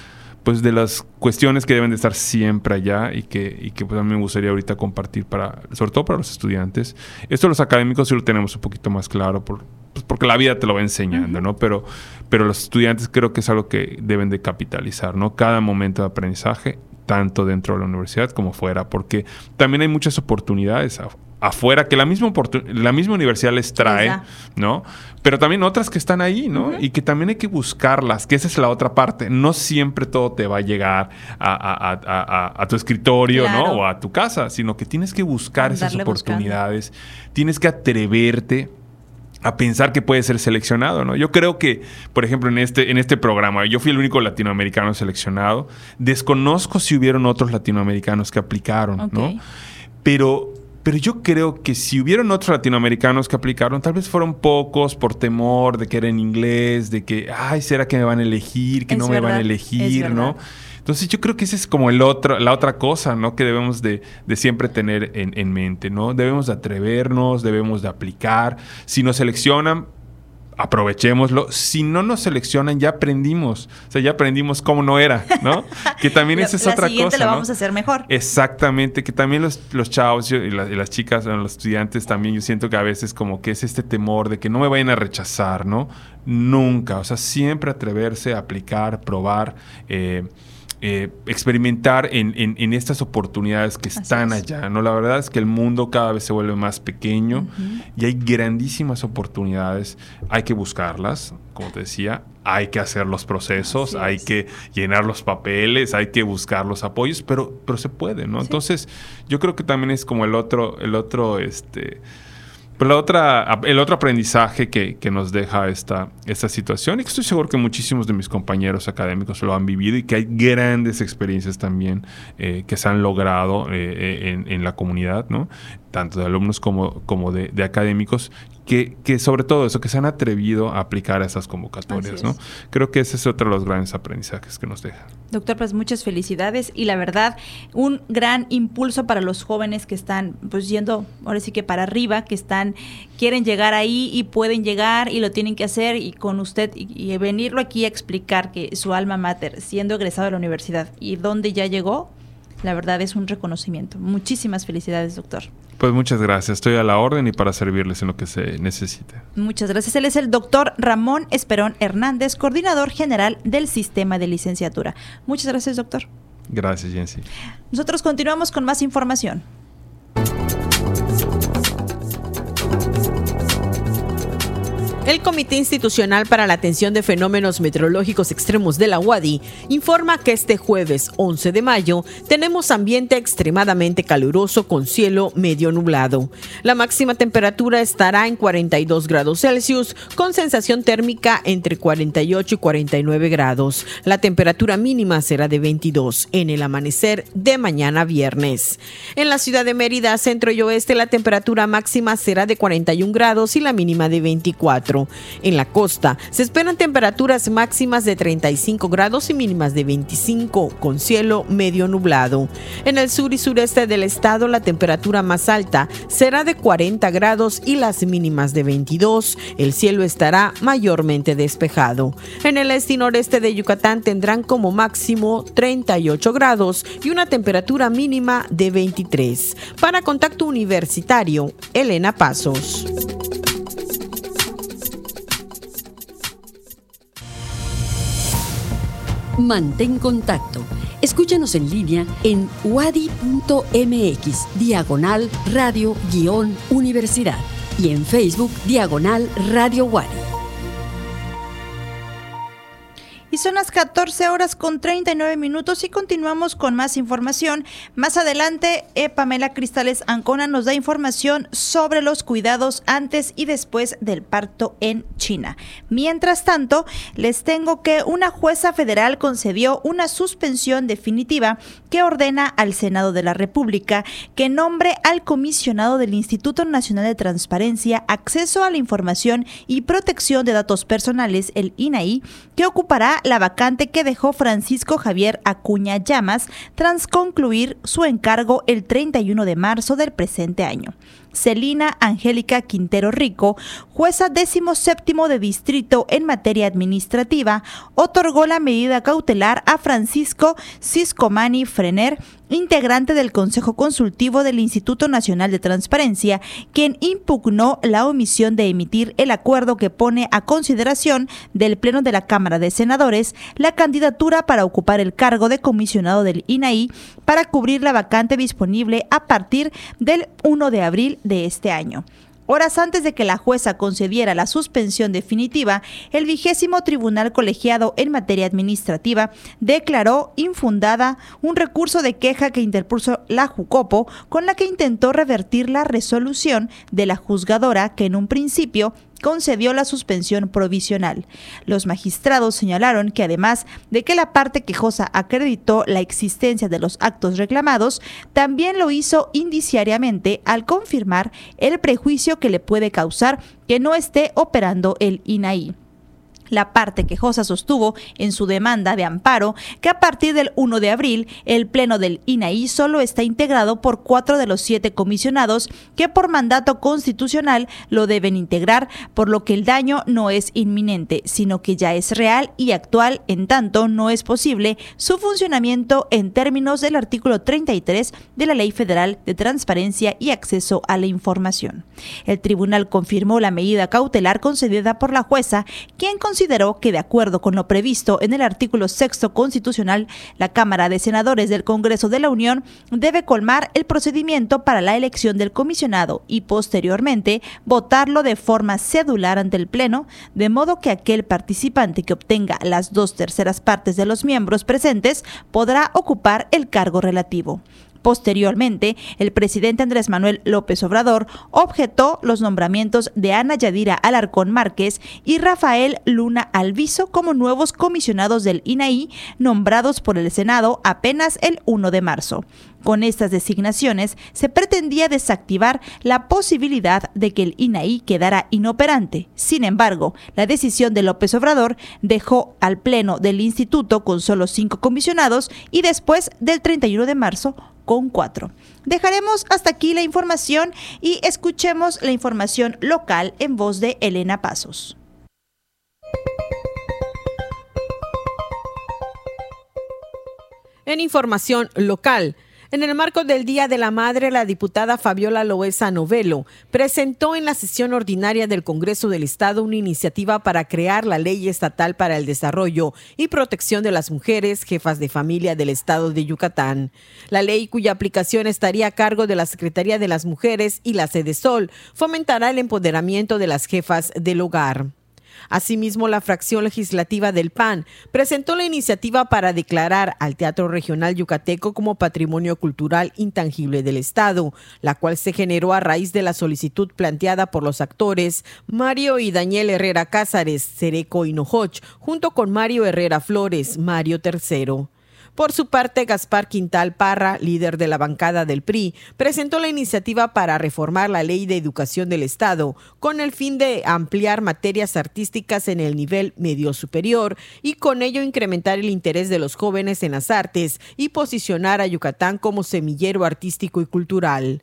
pues de las cuestiones que deben de estar siempre allá y que, y que pues a mí me gustaría ahorita compartir para, sobre todo para los estudiantes. Esto los académicos sí lo tenemos un poquito más claro por, pues porque la vida te lo va enseñando, ¿no? Pero, pero los estudiantes creo que es algo que deben de capitalizar, ¿no? Cada momento de aprendizaje, tanto dentro de la universidad como fuera, porque también hay muchas oportunidades afuera que la misma, la misma universidad les trae, ¿no? Pero también otras que están ahí, ¿no? Y que también hay que buscarlas, que esa es la otra parte. No siempre todo te va a llegar a, tu escritorio, ¿no? O a tu casa, sino que tienes que buscar esas oportunidades, tienes que atreverte a pensar que puede ser seleccionado, ¿no? Yo creo que, por ejemplo, en este, en este programa, yo fui el único latinoamericano seleccionado. Desconozco si hubieron otros latinoamericanos que aplicaron, ¿no? Pero, pero yo creo que si hubieron otros latinoamericanos que aplicaron, tal vez fueron pocos por temor de que era en inglés, de que, ay, ¿será que me van a elegir? Que no me van a elegir, ¿no? Entonces yo creo que esa es como el otro, la otra cosa, ¿no? Que debemos de, siempre tener en, mente, ¿no? Debemos de atrevernos, debemos de aplicar. Si nos seleccionan, aprovechémoslo. Si no nos seleccionan, ya aprendimos. O sea, ya aprendimos cómo no era, ¿no? que también esa es otra cosa. lo vamos a hacer mejor. Exactamente, que también los, los chavos y, las chicas, los estudiantes también, yo siento que a veces como que es este temor de que no me vayan a rechazar, ¿no? Nunca. O sea, siempre atreverse a aplicar, probar. Eh, eh, experimentar en, estas oportunidades que están allá. ¿no? La verdad es que el mundo cada vez se vuelve más pequeño y hay grandísimas oportunidades. Hay que buscarlas, como te decía, hay que hacer los procesos, hay que llenar los papeles, hay que buscar los apoyos, pero, pero se puede, ¿no? Entonces, yo creo que también es como el otro, el otro, este pero la otra, el otro aprendizaje que, nos deja esta, esta situación, y que estoy seguro que muchísimos de mis compañeros académicos lo han vivido y que hay grandes experiencias también eh, que se han logrado eh, eh, en, en, la comunidad, ¿no? tanto de alumnos como, como de, académicos, que, que, sobre todo eso, que se han atrevido a aplicar a esas convocatorias, ¿no? Creo que ese es otro de los grandes aprendizajes que nos deja. Doctor, pues muchas felicidades y la verdad, un gran impulso para los jóvenes que están pues yendo, ahora sí que para arriba, que están, quieren llegar ahí y pueden llegar y lo tienen que hacer y con usted y, y venirlo aquí a explicar que su alma mater, siendo egresado de la universidad y dónde ya llegó, la verdad es un reconocimiento. Muchísimas felicidades, doctor. Pues muchas gracias. Estoy a la orden y para servirles en lo que se necesite. Muchas gracias. Él es el doctor Ramón Esperón Hernández, coordinador general del sistema de licenciatura. Muchas gracias, doctor. Gracias, Jensi. Nosotros continuamos con más información. El Comité Institucional para la Atención de Fenómenos Meteorológicos Extremos de la UADI informa que este jueves 11 de mayo tenemos ambiente extremadamente caluroso con cielo medio nublado. La máxima temperatura estará en 42 grados Celsius con sensación térmica entre 48 y 49 grados. La temperatura mínima será de 22 en el amanecer de mañana viernes. En la ciudad de Mérida, centro y oeste, la temperatura máxima será de 41 grados y la mínima de 24. En la costa se esperan temperaturas máximas de 35 grados y mínimas de 25 con cielo medio nublado. En el sur y sureste del estado la temperatura más alta será de 40 grados y las mínimas de 22. El cielo estará mayormente despejado. En el este y noreste de Yucatán tendrán como máximo 38 grados y una temperatura mínima de 23. Para Contacto Universitario, Elena Pasos. Mantén contacto. Escúchanos en línea en wadi.mx, diagonal radio-universidad y en Facebook, diagonal radio Wadi. Y son las 14 horas con 39 minutos y continuamos con más información. Más adelante, eh, Pamela Cristales Ancona nos da información sobre los cuidados antes y después del parto en China. Mientras tanto, les tengo que una jueza federal concedió una suspensión definitiva que ordena al Senado de la República que nombre al comisionado del Instituto Nacional de Transparencia, Acceso a la Información y Protección de Datos Personales, el INAI, que ocupará la vacante que dejó Francisco Javier Acuña Llamas tras concluir su encargo el 31 de marzo del presente año. Celina Angélica Quintero Rico, jueza décimo séptimo de distrito en materia administrativa, otorgó la medida cautelar a Francisco Ciscomani Frener, integrante del Consejo Consultivo del Instituto Nacional de Transparencia, quien impugnó la omisión de emitir el acuerdo que pone a consideración del Pleno de la Cámara de Senadores la candidatura para ocupar el cargo de comisionado del INAI para cubrir la vacante disponible a partir del 1 de abril de este año. Horas antes de que la jueza concediera la suspensión definitiva, el vigésimo tribunal colegiado en materia administrativa declaró infundada un recurso de queja que interpuso la Jucopo con la que intentó revertir la resolución de la juzgadora que en un principio concedió la suspensión provisional. Los magistrados señalaron que además de que la parte quejosa acreditó la existencia de los actos reclamados, también lo hizo indiciariamente al confirmar el prejuicio que le puede causar que no esté operando el INAI. La parte quejosa sostuvo en su demanda de amparo que a partir del 1 de abril el Pleno del INAI solo está integrado por cuatro de los siete comisionados que por mandato constitucional lo deben integrar, por lo que el daño no es inminente, sino que ya es real y actual, en tanto no es posible su funcionamiento en términos del artículo 33 de la Ley Federal de Transparencia y Acceso a la Información. El tribunal confirmó la medida cautelar concedida por la jueza, quien consideró consideró que de acuerdo con lo previsto en el artículo sexto constitucional, la Cámara de Senadores del Congreso de la Unión debe colmar el procedimiento para la elección del comisionado y posteriormente votarlo de forma cedular ante el Pleno, de modo que aquel participante que obtenga las dos terceras partes de los miembros presentes podrá ocupar el cargo relativo. Posteriormente, el presidente Andrés Manuel López Obrador objetó los nombramientos de Ana Yadira Alarcón Márquez y Rafael Luna Alviso como nuevos comisionados del INAI nombrados por el Senado apenas el 1 de marzo. Con estas designaciones se pretendía desactivar la posibilidad de que el INAI quedara inoperante. Sin embargo, la decisión de López Obrador dejó al Pleno del Instituto con solo cinco comisionados y después del 31 de marzo con cuatro. Dejaremos hasta aquí la información y escuchemos la información local en voz de Elena Pasos. En información local, En el marco del Día de la Madre, la diputada Fabiola Loesa Novelo presentó en la sesión ordinaria del Congreso del Estado una iniciativa para crear la Ley Estatal para el Desarrollo y Protección de las Mujeres Jefas de Familia del Estado de Yucatán. La ley, cuya aplicación estaría a cargo de la Secretaría de las Mujeres y la Sede Sol, fomentará el empoderamiento de las jefas del hogar. Asimismo, la fracción legislativa del PAN presentó la iniciativa para declarar al Teatro Regional Yucateco como Patrimonio Cultural Intangible del Estado, la cual se generó a raíz de la solicitud planteada por los actores Mario y Daniel Herrera Cázares, Cereco y Nojoch, junto con Mario Herrera Flores, Mario III. Por su parte, Gaspar Quintal Parra, líder de la bancada del PRI, presentó la iniciativa para reformar la ley de educación del Estado con el fin de ampliar materias artísticas en el nivel medio superior y con ello incrementar el interés de los jóvenes en las artes y posicionar a Yucatán como semillero artístico y cultural.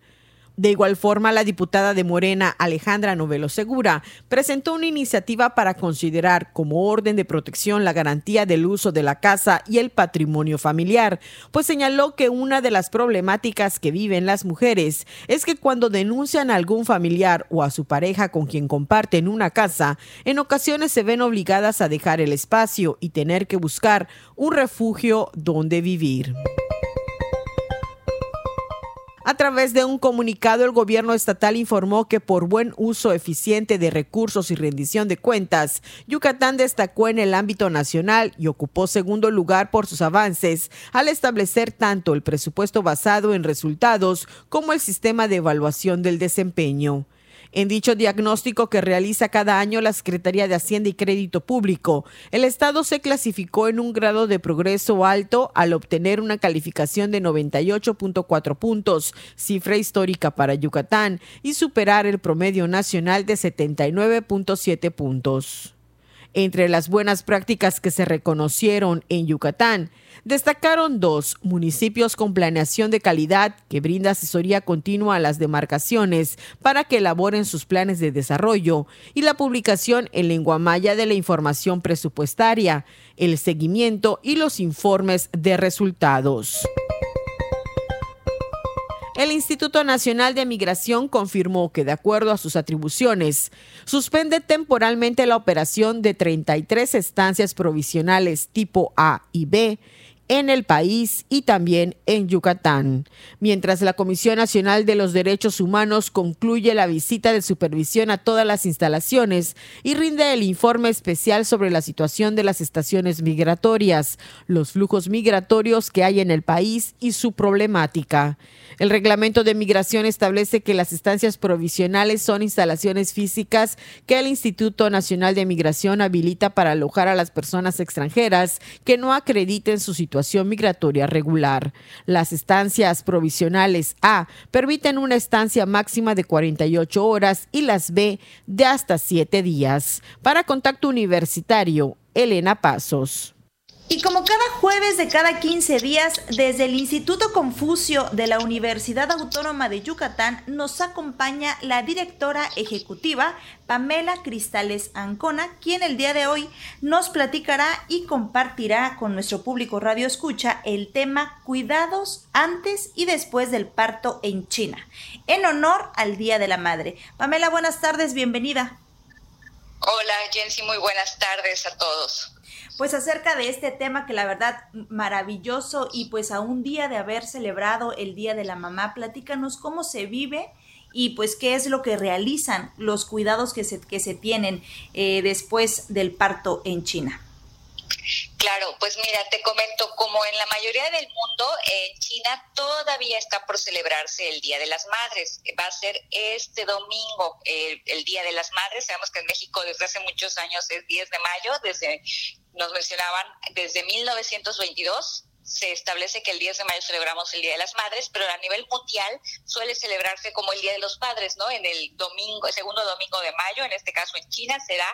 De igual forma, la diputada de Morena, Alejandra Novelo Segura, presentó una iniciativa para considerar como orden de protección la garantía del uso de la casa y el patrimonio familiar, pues señaló que una de las problemáticas que viven las mujeres es que cuando denuncian a algún familiar o a su pareja con quien comparten una casa, en ocasiones se ven obligadas a dejar el espacio y tener que buscar un refugio donde vivir. A través de un comunicado, el gobierno estatal informó que por buen uso eficiente de recursos y rendición de cuentas, Yucatán destacó en el ámbito nacional y ocupó segundo lugar por sus avances al establecer tanto el presupuesto basado en resultados como el sistema de evaluación del desempeño. En dicho diagnóstico que realiza cada año la Secretaría de Hacienda y Crédito Público, el Estado se clasificó en un grado de progreso alto al obtener una calificación de 98.4 puntos, cifra histórica para Yucatán, y superar el promedio nacional de 79.7 puntos. Entre las buenas prácticas que se reconocieron en Yucatán, destacaron dos municipios con planeación de calidad que brinda asesoría continua a las demarcaciones para que elaboren sus planes de desarrollo y la publicación en lengua maya de la información presupuestaria, el seguimiento y los informes de resultados. El Instituto Nacional de Migración confirmó que, de acuerdo a sus atribuciones, suspende temporalmente la operación de 33 estancias provisionales tipo A y B en el país y también en Yucatán. Mientras la Comisión Nacional de los Derechos Humanos concluye la visita de supervisión a todas las instalaciones y rinde el informe especial sobre la situación de las estaciones migratorias, los flujos migratorios que hay en el país y su problemática. El reglamento de migración establece que las estancias provisionales son instalaciones físicas que el Instituto Nacional de Migración habilita para alojar a las personas extranjeras que no acrediten su situación migratoria regular. Las estancias provisionales A permiten una estancia máxima de 48 horas y las B de hasta 7 días. Para contacto universitario, Elena Pasos. Y como cada jueves de cada 15 días, desde el Instituto Confucio de la Universidad Autónoma de Yucatán nos acompaña la directora ejecutiva Pamela Cristales Ancona, quien el día de hoy nos platicará y compartirá con nuestro público Radio Escucha el tema Cuidados antes y después del parto en China, en honor al Día de la Madre. Pamela, buenas tardes, bienvenida. Hola, Jensi, muy buenas tardes a todos pues acerca de este tema que la verdad maravilloso y pues a un día de haber celebrado el Día de la Mamá, platícanos cómo se vive y pues qué es lo que realizan los cuidados que se, que se tienen eh, después del parto en China. Claro, pues mira, te comento, como en la mayoría del mundo, en China todavía está por celebrarse el Día de las Madres. Va a ser este domingo el, Día de las Madres. Sabemos que en México desde hace muchos años es 10 de mayo, desde nos mencionaban desde 1922 se establece que el 10 de mayo celebramos el Día de las Madres, pero a nivel mundial suele celebrarse como el Día de los Padres, ¿no? En el domingo, el segundo domingo de mayo, en este caso en China, será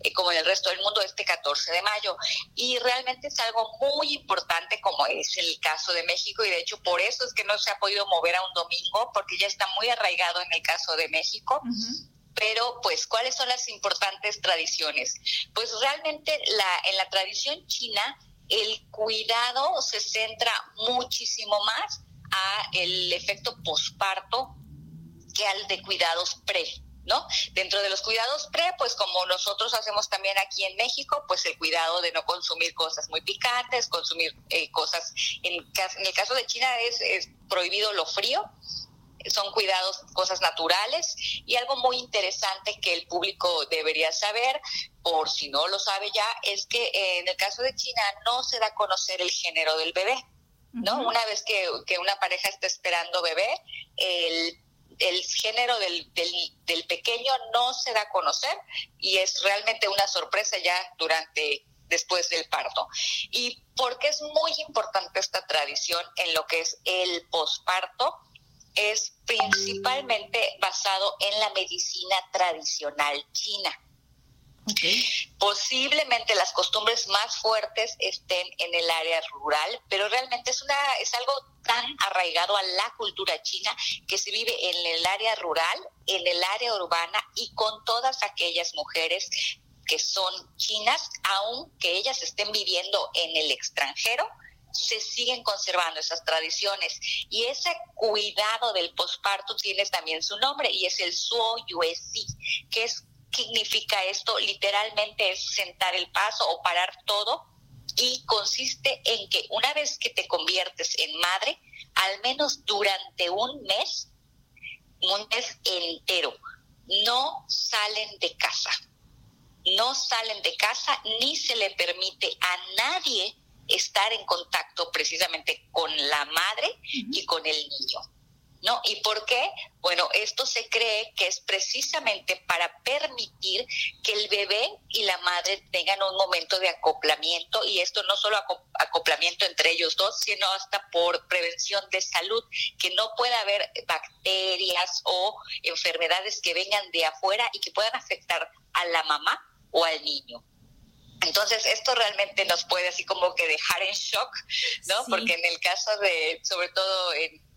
eh, como en el resto del mundo este 14 de mayo. Y realmente es algo muy importante como es el caso de México y de hecho por eso es que no se ha podido mover a un domingo porque ya está muy arraigado en el caso de México pero pues cuáles son las importantes tradiciones. Pues realmente la, en la tradición china el cuidado se centra muchísimo más a el efecto posparto que al de cuidados pre. ¿No? Dentro de los cuidados pre, pues como nosotros hacemos también aquí en México, pues el cuidado de no consumir cosas muy picantes, consumir eh, cosas, en, en, el caso de China es, es prohibido lo frío, son cuidados, cosas naturales y algo muy interesante que el público debería saber, por si no lo sabe ya, es que eh, en el caso de China no se da a conocer el género del bebé, ¿no? Una vez que, que, una pareja está esperando bebé, el, el género del, del, pequeño no se da a conocer y es realmente una sorpresa ya durante después del parto. ¿Y porque es muy importante esta tradición en lo que es el posparto? es principalmente basado en la medicina tradicional china. Posiblemente las costumbres más fuertes estén en el área rural, pero realmente es algo tan arraigado a la cultura china que se vive en el área rural, en el área urbana y con todas aquellas mujeres que son chinas, aunque ellas estén viviendo en el extranjero, se siguen conservando esas tradiciones. Y ese cuidado del posparto tiene también su nombre y es el Suo Yuesi, que es significa esto literalmente es sentar el paso o parar todo y consiste en que una vez que te conviertes en madre, al menos durante un mes, un mes entero, no salen de casa. No salen de casa ni se le permite a nadie estar en contacto precisamente con la madre y con el niño. ¿No? ¿Y por qué? Bueno, esto se cree que es precisamente para permitir que el bebé y la madre tengan un momento de acoplamiento y esto no solo acoplamiento entre ellos dos, sino hasta por prevención de salud, que no pueda haber bacterias o enfermedades que vengan de afuera y que puedan afectar a la mamá o al niño. Entonces, esto realmente nos puede así como que dejar en shock, ¿no? Porque en el caso de, sobre todo en,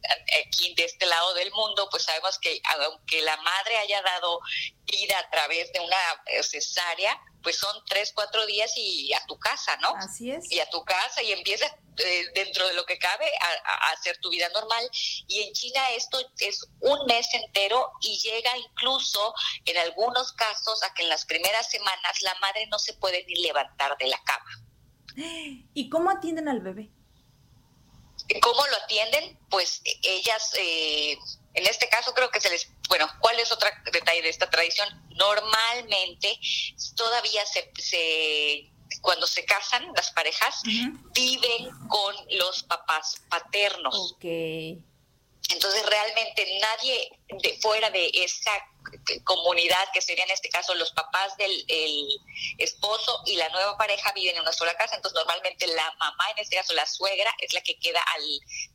aquí de este lado del mundo, pues sabemos que aunque la madre haya dado vida a través de una eh, cesárea, pues son tres, cuatro días y a tu casa, ¿no? Así es. Y a tu casa y empiezas eh, dentro de lo que cabe a, a, hacer tu vida normal. Y en China esto es un mes entero y llega incluso en algunos casos a que en las primeras semanas la madre no se puede ni levantar de la cama. ¿Y cómo atienden al bebé? ¿Cómo lo atienden? Pues ellas, eh, en este caso creo que se les, bueno, ¿cuál es otro detalle de esta tradición? Normalmente todavía se, se cuando se casan las parejas, viven con los papás paternos. Okay. Entonces realmente nadie de fuera de esa comunidad, que serían en este caso los papás del esposo y la nueva pareja viven en una sola casa, entonces normalmente la mamá, en este caso la suegra, es la que queda al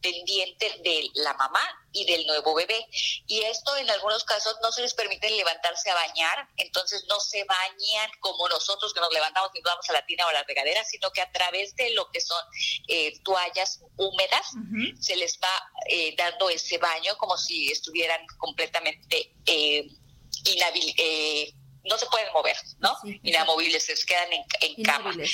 pendiente de la mamá y del nuevo bebé. Y esto en algunos casos no se les permite levantarse a bañar, entonces no se bañan como nosotros que nos levantamos y nos vamos a la tina o a la regadera, sino que a través de lo que son eh, toallas húmedas se les va eh, dando ese baño como si estuvieran completamente... Eh, inabil eh, no se pueden mover, ¿no? Sí, Inamovibles, se quedan en, en cama. ¿no?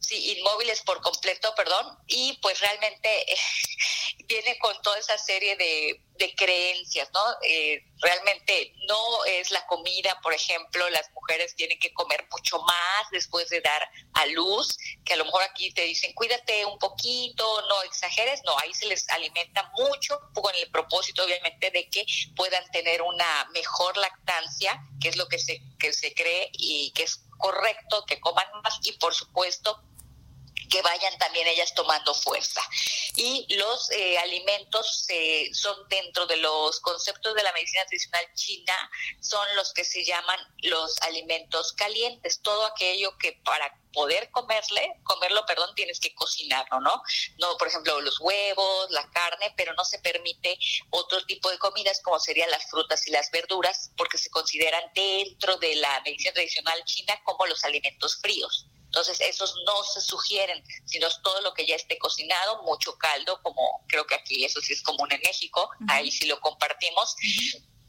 Sí, inmóviles por completo, perdón, y pues realmente eh, viene con toda esa serie de, de creencias, ¿no? Eh, realmente no es la comida, por ejemplo, las mujeres tienen que comer mucho más después de dar a luz, que a lo mejor aquí te dicen cuídate un poquito, no exageres, no, ahí se les alimenta mucho con el propósito obviamente de que puedan tener una mejor lactancia, que es lo que se, que se cree y que es correcto, que coman más y por supuesto que vayan también ellas tomando fuerza. Y los eh, alimentos eh, son dentro de los conceptos de la medicina tradicional china, son los que se llaman los alimentos calientes, todo aquello que para poder comerle, comerlo, perdón, tienes que cocinarlo, ¿no? No, por ejemplo, los huevos, la carne, pero no se permite otro tipo de comidas como serían las frutas y las verduras, porque se consideran dentro de la medicina tradicional china como los alimentos fríos. Entonces, esos no se sugieren, sino todo lo que ya esté cocinado, mucho caldo, como creo que aquí eso sí es común en México, ahí sí lo compartimos,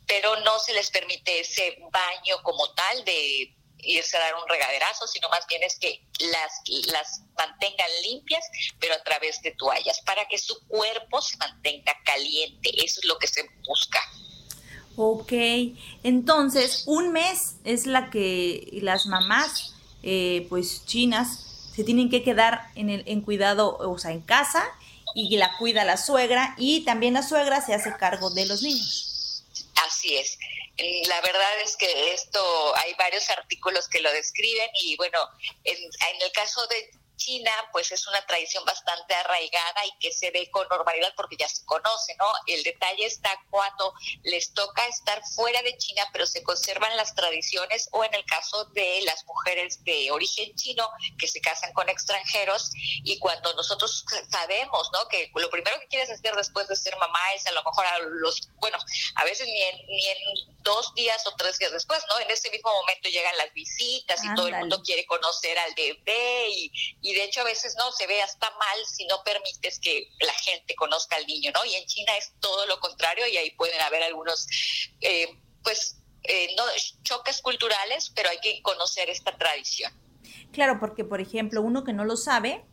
pero no se les permite ese baño como tal de irse a dar un regaderazo, sino más bien es que las, las mantengan limpias, pero a través de toallas, para que su cuerpo se mantenga caliente. Eso es lo que se busca. Ok, entonces un mes es la que las mamás, eh, pues chinas, se tienen que quedar en, el, en cuidado, o sea, en casa y la cuida la suegra y también la suegra se hace cargo de los niños. Así es. La verdad es que esto, hay varios artículos que lo describen y bueno, en, en el caso de China, pues es una tradición bastante arraigada y que se ve con normalidad porque ya se conoce, ¿no? El detalle está cuando les toca estar fuera de China, pero se conservan las tradiciones, o en el caso de las mujeres de origen chino que se casan con extranjeros, y cuando nosotros sabemos, ¿no? Que lo primero que quieres hacer después de ser mamá es a lo mejor a los, bueno, a veces ni en, ni en dos días o tres días después, ¿no? En ese mismo momento llegan las visitas y todo el mundo quiere conocer al bebé y y de hecho a veces no se ve hasta mal si no permites que la gente conozca al niño, ¿no? Y en China es todo lo contrario y ahí pueden haber algunos, eh, pues, eh, no, choques culturales, pero hay que conocer esta tradición. Claro, porque por ejemplo, uno que no lo sabe,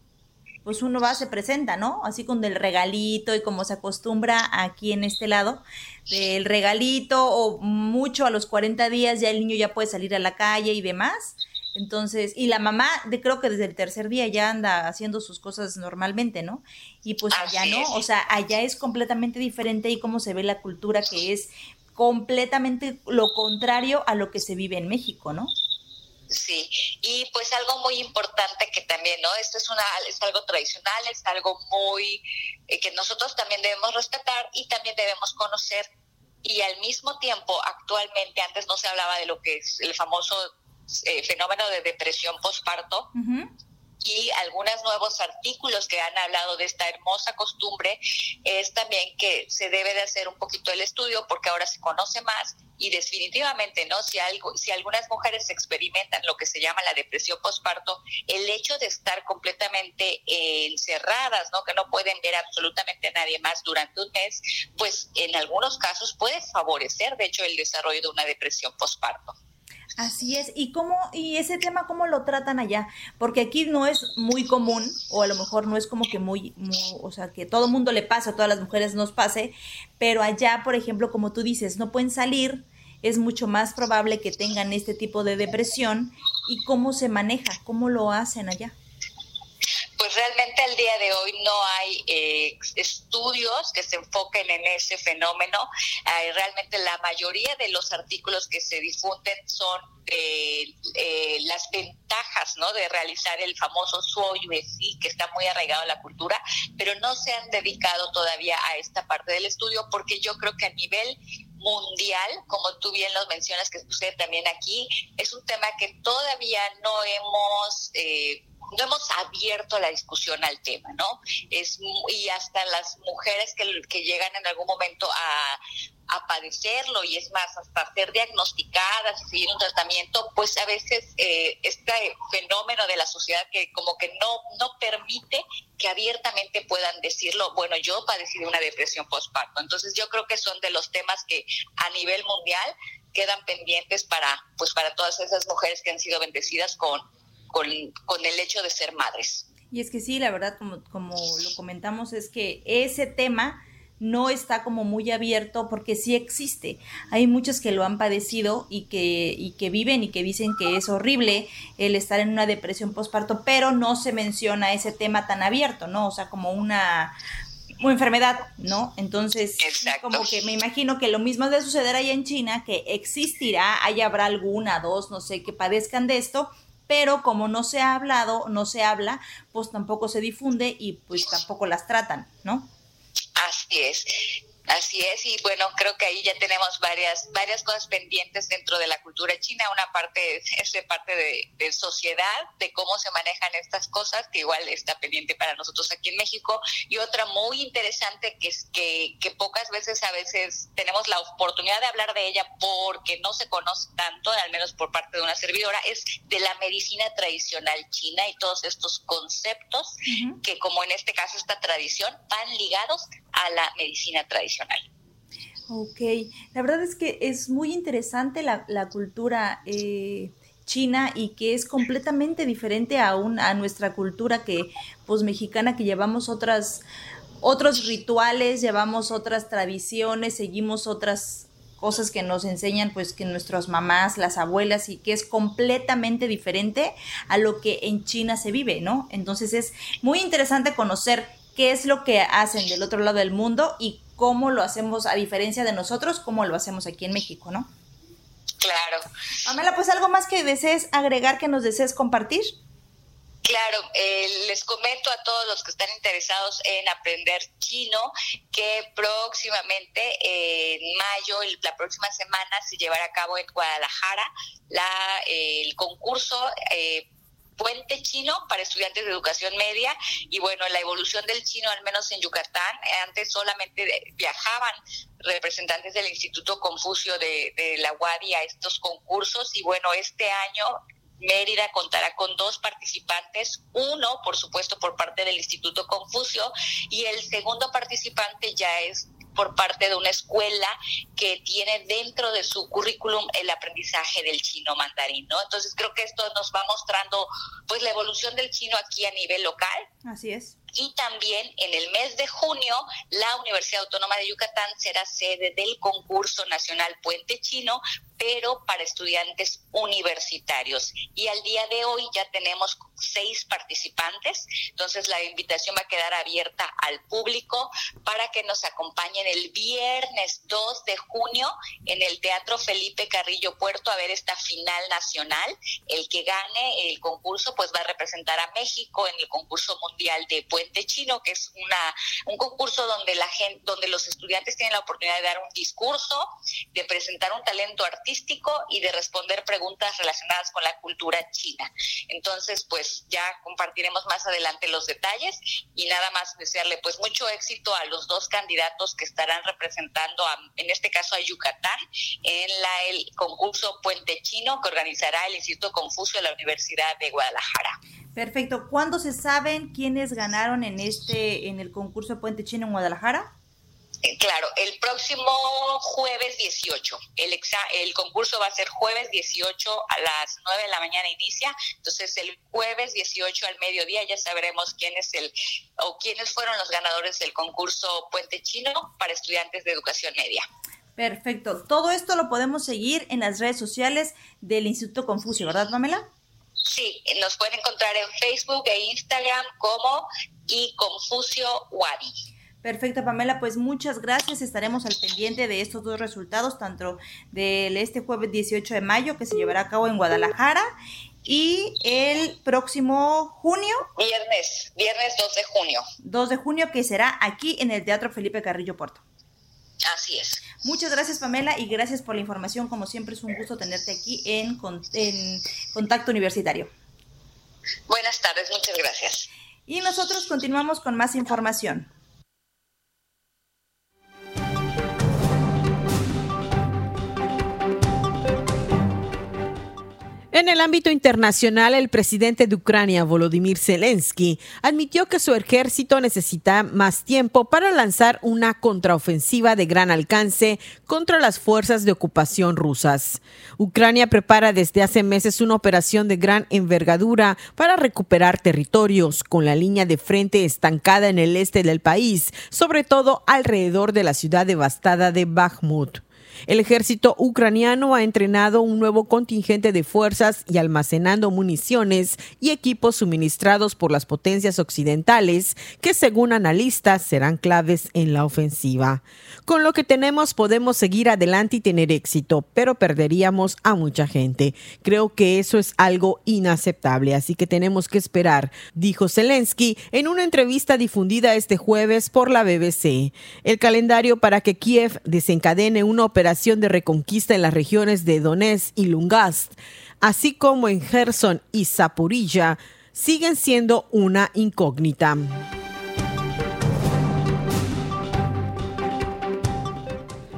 pues uno va, se presenta, ¿no? Así con del regalito y como se acostumbra aquí en este lado, del regalito o mucho a los 40 días ya el niño ya puede salir a la calle y demás. Entonces, y la mamá, de, creo que desde el tercer día ya anda haciendo sus cosas normalmente, ¿no? Y pues allá no, o sea, allá es completamente diferente y cómo se ve la cultura que es completamente lo contrario a lo que se vive en México, ¿no? Sí, y pues algo muy importante que también, ¿no? Esto es, una, es algo tradicional, es algo muy eh, que nosotros también debemos respetar y también debemos conocer. Y al mismo tiempo, actualmente, antes no se hablaba de lo que es el famoso eh, fenómeno de depresión postparto. Y algunos nuevos artículos que han hablado de esta hermosa costumbre es también que se debe de hacer un poquito el estudio porque ahora se conoce más y definitivamente, ¿no? Si algo, si algunas mujeres experimentan lo que se llama la depresión postparto, el hecho de estar completamente encerradas, ¿no? Que no pueden ver absolutamente a nadie más durante un mes, pues en algunos casos puede favorecer, de hecho, el desarrollo de una depresión postparto. Así es, y cómo, y ese tema cómo lo tratan allá, porque aquí no es muy común, o a lo mejor no es como que muy, o sea, que todo mundo le pase, a todas las mujeres nos pase, pero allá, por ejemplo, como tú dices, no pueden salir, es mucho más probable que tengan este tipo de depresión, y cómo se maneja, cómo lo hacen allá pues realmente al día de hoy no hay eh, estudios que se enfoquen en ese fenómeno. realmente la mayoría de los artículos que se difunden son eh, eh, las ventajas ¿no? de realizar el famoso sí que está muy arraigado en la cultura, pero no se han dedicado todavía a esta parte del estudio porque yo creo que a nivel mundial, como tú bien lo mencionas, que sucede también aquí, es un tema que todavía no hemos... Eh, no hemos abierto la discusión al tema, ¿no? Es, y hasta las mujeres que, llegan en algún momento a, a padecerlo y es más, hasta ser diagnosticadas y seguir un tratamiento, pues a veces eh, este fenómeno de la sociedad que como que no, no permite que abiertamente puedan decirlo, bueno, yo padecí de una depresión postparto. Entonces yo creo que son de los temas que a nivel mundial quedan pendientes para, pues para todas esas mujeres que han sido bendecidas con, con, con el hecho de ser madres. Y es que sí, la verdad, como, como lo comentamos, es que ese tema no está como muy abierto porque sí existe. Hay muchos que lo han padecido y que, y que viven y que dicen que es horrible el estar en una depresión postparto, pero no se menciona ese tema tan abierto, ¿no? O sea, como una, enfermedad, ¿no? Entonces, como que me imagino que lo mismo debe suceder allá en China, que existirá, ahí habrá alguna, dos, no sé, que padezcan de esto, pero como no se ha hablado, no se habla, pues tampoco se difunde y pues tampoco las tratan, ¿no? Así es. Así es, y bueno, creo que ahí ya tenemos varias, varias cosas pendientes dentro de la cultura china. Una parte es de parte de, sociedad, de cómo se manejan estas cosas, que igual está pendiente para nosotros aquí en México. Y otra muy interesante que es que, que pocas veces a veces tenemos la oportunidad de hablar de ella porque no se conoce tanto, al menos por parte de una servidora, es de la medicina tradicional china y todos estos conceptos que como en este caso esta tradición van ligados a la medicina tradicional. Ok, la verdad es que es muy interesante la, cultura eh, China y que es completamente diferente a, a nuestra cultura que pues mexicana que llevamos otras otros rituales, llevamos otras tradiciones, seguimos otras cosas que nos enseñan pues que nuestras mamás, las abuelas y que es completamente diferente a lo que en China se vive, ¿no? Entonces es muy interesante conocer qué es lo que hacen del otro lado del mundo y cómo lo hacemos a diferencia de nosotros, cómo lo hacemos aquí en México, ¿no? Claro. Amela, pues algo más que desees agregar, que nos desees compartir. Claro, eh, les comento a todos los que están interesados en aprender chino que próximamente, eh, en mayo, la próxima semana, se llevará a cabo en Guadalajara la, el concurso eh, Puente Chino para estudiantes de educación media. Y bueno, la evolución del chino, al menos en Yucatán, antes solamente viajaban representantes del Instituto Confucio de, la UADI a estos concursos. Y bueno, este año Mérida contará con dos participantes, uno, por supuesto, por parte del Instituto Confucio, y el segundo participante ya es por parte de una escuela que tiene dentro de su currículum el aprendizaje del chino mandarín, ¿no? Entonces creo que esto nos va mostrando pues la evolución del chino aquí a nivel local. Así es. Y también en el mes de junio, la Universidad Autónoma de Yucatán será sede del concurso nacional Puente Chino pero para estudiantes universitarios. Y al día de hoy ya tenemos seis participantes, entonces la invitación va a quedar abierta al público para que nos acompañen el viernes 2 de junio en el Teatro Felipe Carrillo Puerto a ver esta final nacional. El que gane el concurso pues va a representar a México en el concurso mundial de Puente Chino, que es una un concurso donde la gente donde los estudiantes tienen la oportunidad de dar un discurso, de presentar un talento artístico y de responder preguntas relacionadas con la cultura china. Entonces, pues ya compartiremos más adelante los detalles y nada más desearle pues mucho éxito a los dos candidatos que estarán representando, en este caso a Yucatán, en la, el concurso Puente Chino que organizará el Instituto Confucio de la Universidad de Guadalajara. Perfecto. ¿Cuándo se saben quiénes ganaron en este en el concurso Puente Chino en Guadalajara? Eh, claro, el próximo jueves 18. El, el concurso va a ser jueves 18 a las 9 de la mañana inicia. Entonces, el jueves 18 al mediodía ya sabremos quién es el o quiénes fueron los ganadores del concurso Puente Chino para estudiantes de educación media. Perfecto. Todo esto lo podemos seguir en las redes sociales del Instituto Confucio, ¿verdad, Pamela? Sí, nos pueden encontrar en Facebook e Instagram como y Confucio Wadi. Perfecto, Pamela, pues muchas gracias. Estaremos al pendiente de estos dos resultados, tanto del este jueves 18 de mayo, que se llevará a cabo en Guadalajara, y el próximo junio. Viernes, viernes 2 de junio. 2 de junio, que será aquí en el Teatro Felipe Carrillo Puerto. Así es. Muchas gracias, Pamela, y gracias por la información. Como siempre, es un gusto tenerte aquí en, en Contacto Universitario. Buenas tardes, muchas gracias. Y nosotros continuamos con más información. En el ámbito internacional, el presidente de Ucrania, Volodymyr Zelensky, admitió que su ejército necesita más tiempo para lanzar una contraofensiva de gran alcance contra las fuerzas de ocupación rusas. Ucrania prepara desde hace meses una operación de gran envergadura para recuperar territorios, con la línea de frente estancada en el este del país, sobre todo alrededor de la ciudad devastada de Bakhmut. El ejército ucraniano ha entrenado un nuevo contingente de fuerzas y almacenando municiones y equipos suministrados por las potencias occidentales que según analistas serán claves en la ofensiva. Con lo que tenemos podemos seguir adelante y tener éxito, pero perderíamos a mucha gente. Creo que eso es algo inaceptable, así que tenemos que esperar, dijo Zelensky en una entrevista difundida este jueves por la BBC. El calendario para que Kiev desencadene una operación de reconquista en las regiones de Donetsk y Lungast, así como en Gerson y Zaporilla, siguen siendo una incógnita.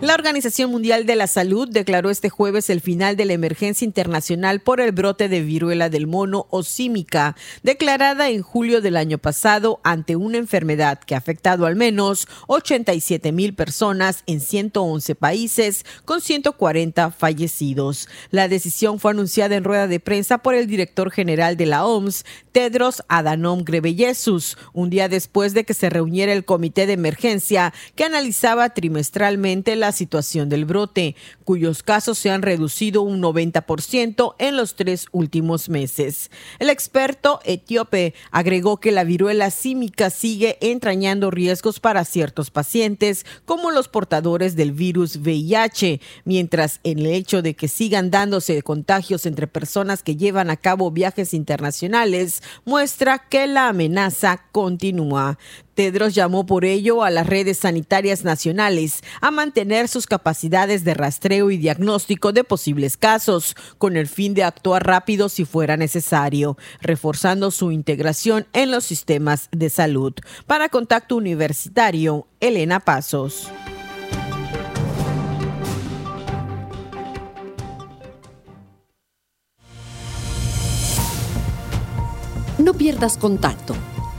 La Organización Mundial de la Salud declaró este jueves el final de la emergencia internacional por el brote de viruela del mono o símica, declarada en julio del año pasado ante una enfermedad que ha afectado al menos 87 mil personas en 111 países, con 140 fallecidos. La decisión fue anunciada en rueda de prensa por el director general de la OMS, Tedros Adhanom Ghebreyesus, un día después de que se reuniera el comité de emergencia que analizaba trimestralmente la situación del brote, cuyos casos se han reducido un 90% en los tres últimos meses. El experto etíope agregó que la viruela símica sigue entrañando riesgos para ciertos pacientes, como los portadores del virus VIH, mientras en el hecho de que sigan dándose contagios entre personas que llevan a cabo viajes internacionales muestra que la amenaza continúa. Tedros llamó por ello a las redes sanitarias nacionales a mantener sus capacidades de rastreo y diagnóstico de posibles casos, con el fin de actuar rápido si fuera necesario, reforzando su integración en los sistemas de salud. Para Contacto Universitario, Elena Pasos. No pierdas contacto.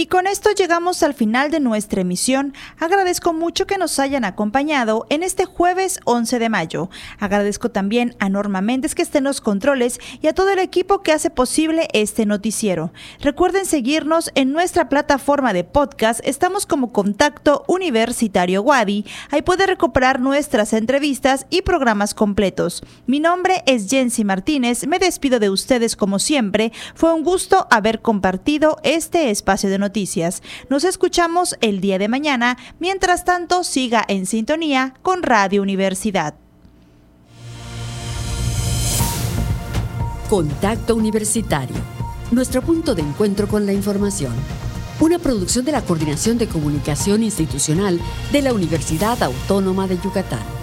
Y con esto llegamos al final de nuestra emisión. Agradezco mucho que nos hayan acompañado en este jueves 11 de mayo. Agradezco también a Norma que esté en los controles y a todo el equipo que hace posible este noticiero. Recuerden seguirnos en nuestra plataforma de podcast. Estamos como Contacto Universitario Wadi. Ahí puede recuperar nuestras entrevistas y programas completos. Mi nombre es Jensi Martínez. Me despido de ustedes como siempre. Fue un gusto haber compartido este espacio de noticias. Nos escuchamos el día de mañana. Mientras tanto, siga en sintonía con Radio Universidad. Contacto Universitario. Nuestro punto de encuentro con la información. Una producción de la Coordinación de Comunicación Institucional de la Universidad Autónoma de Yucatán.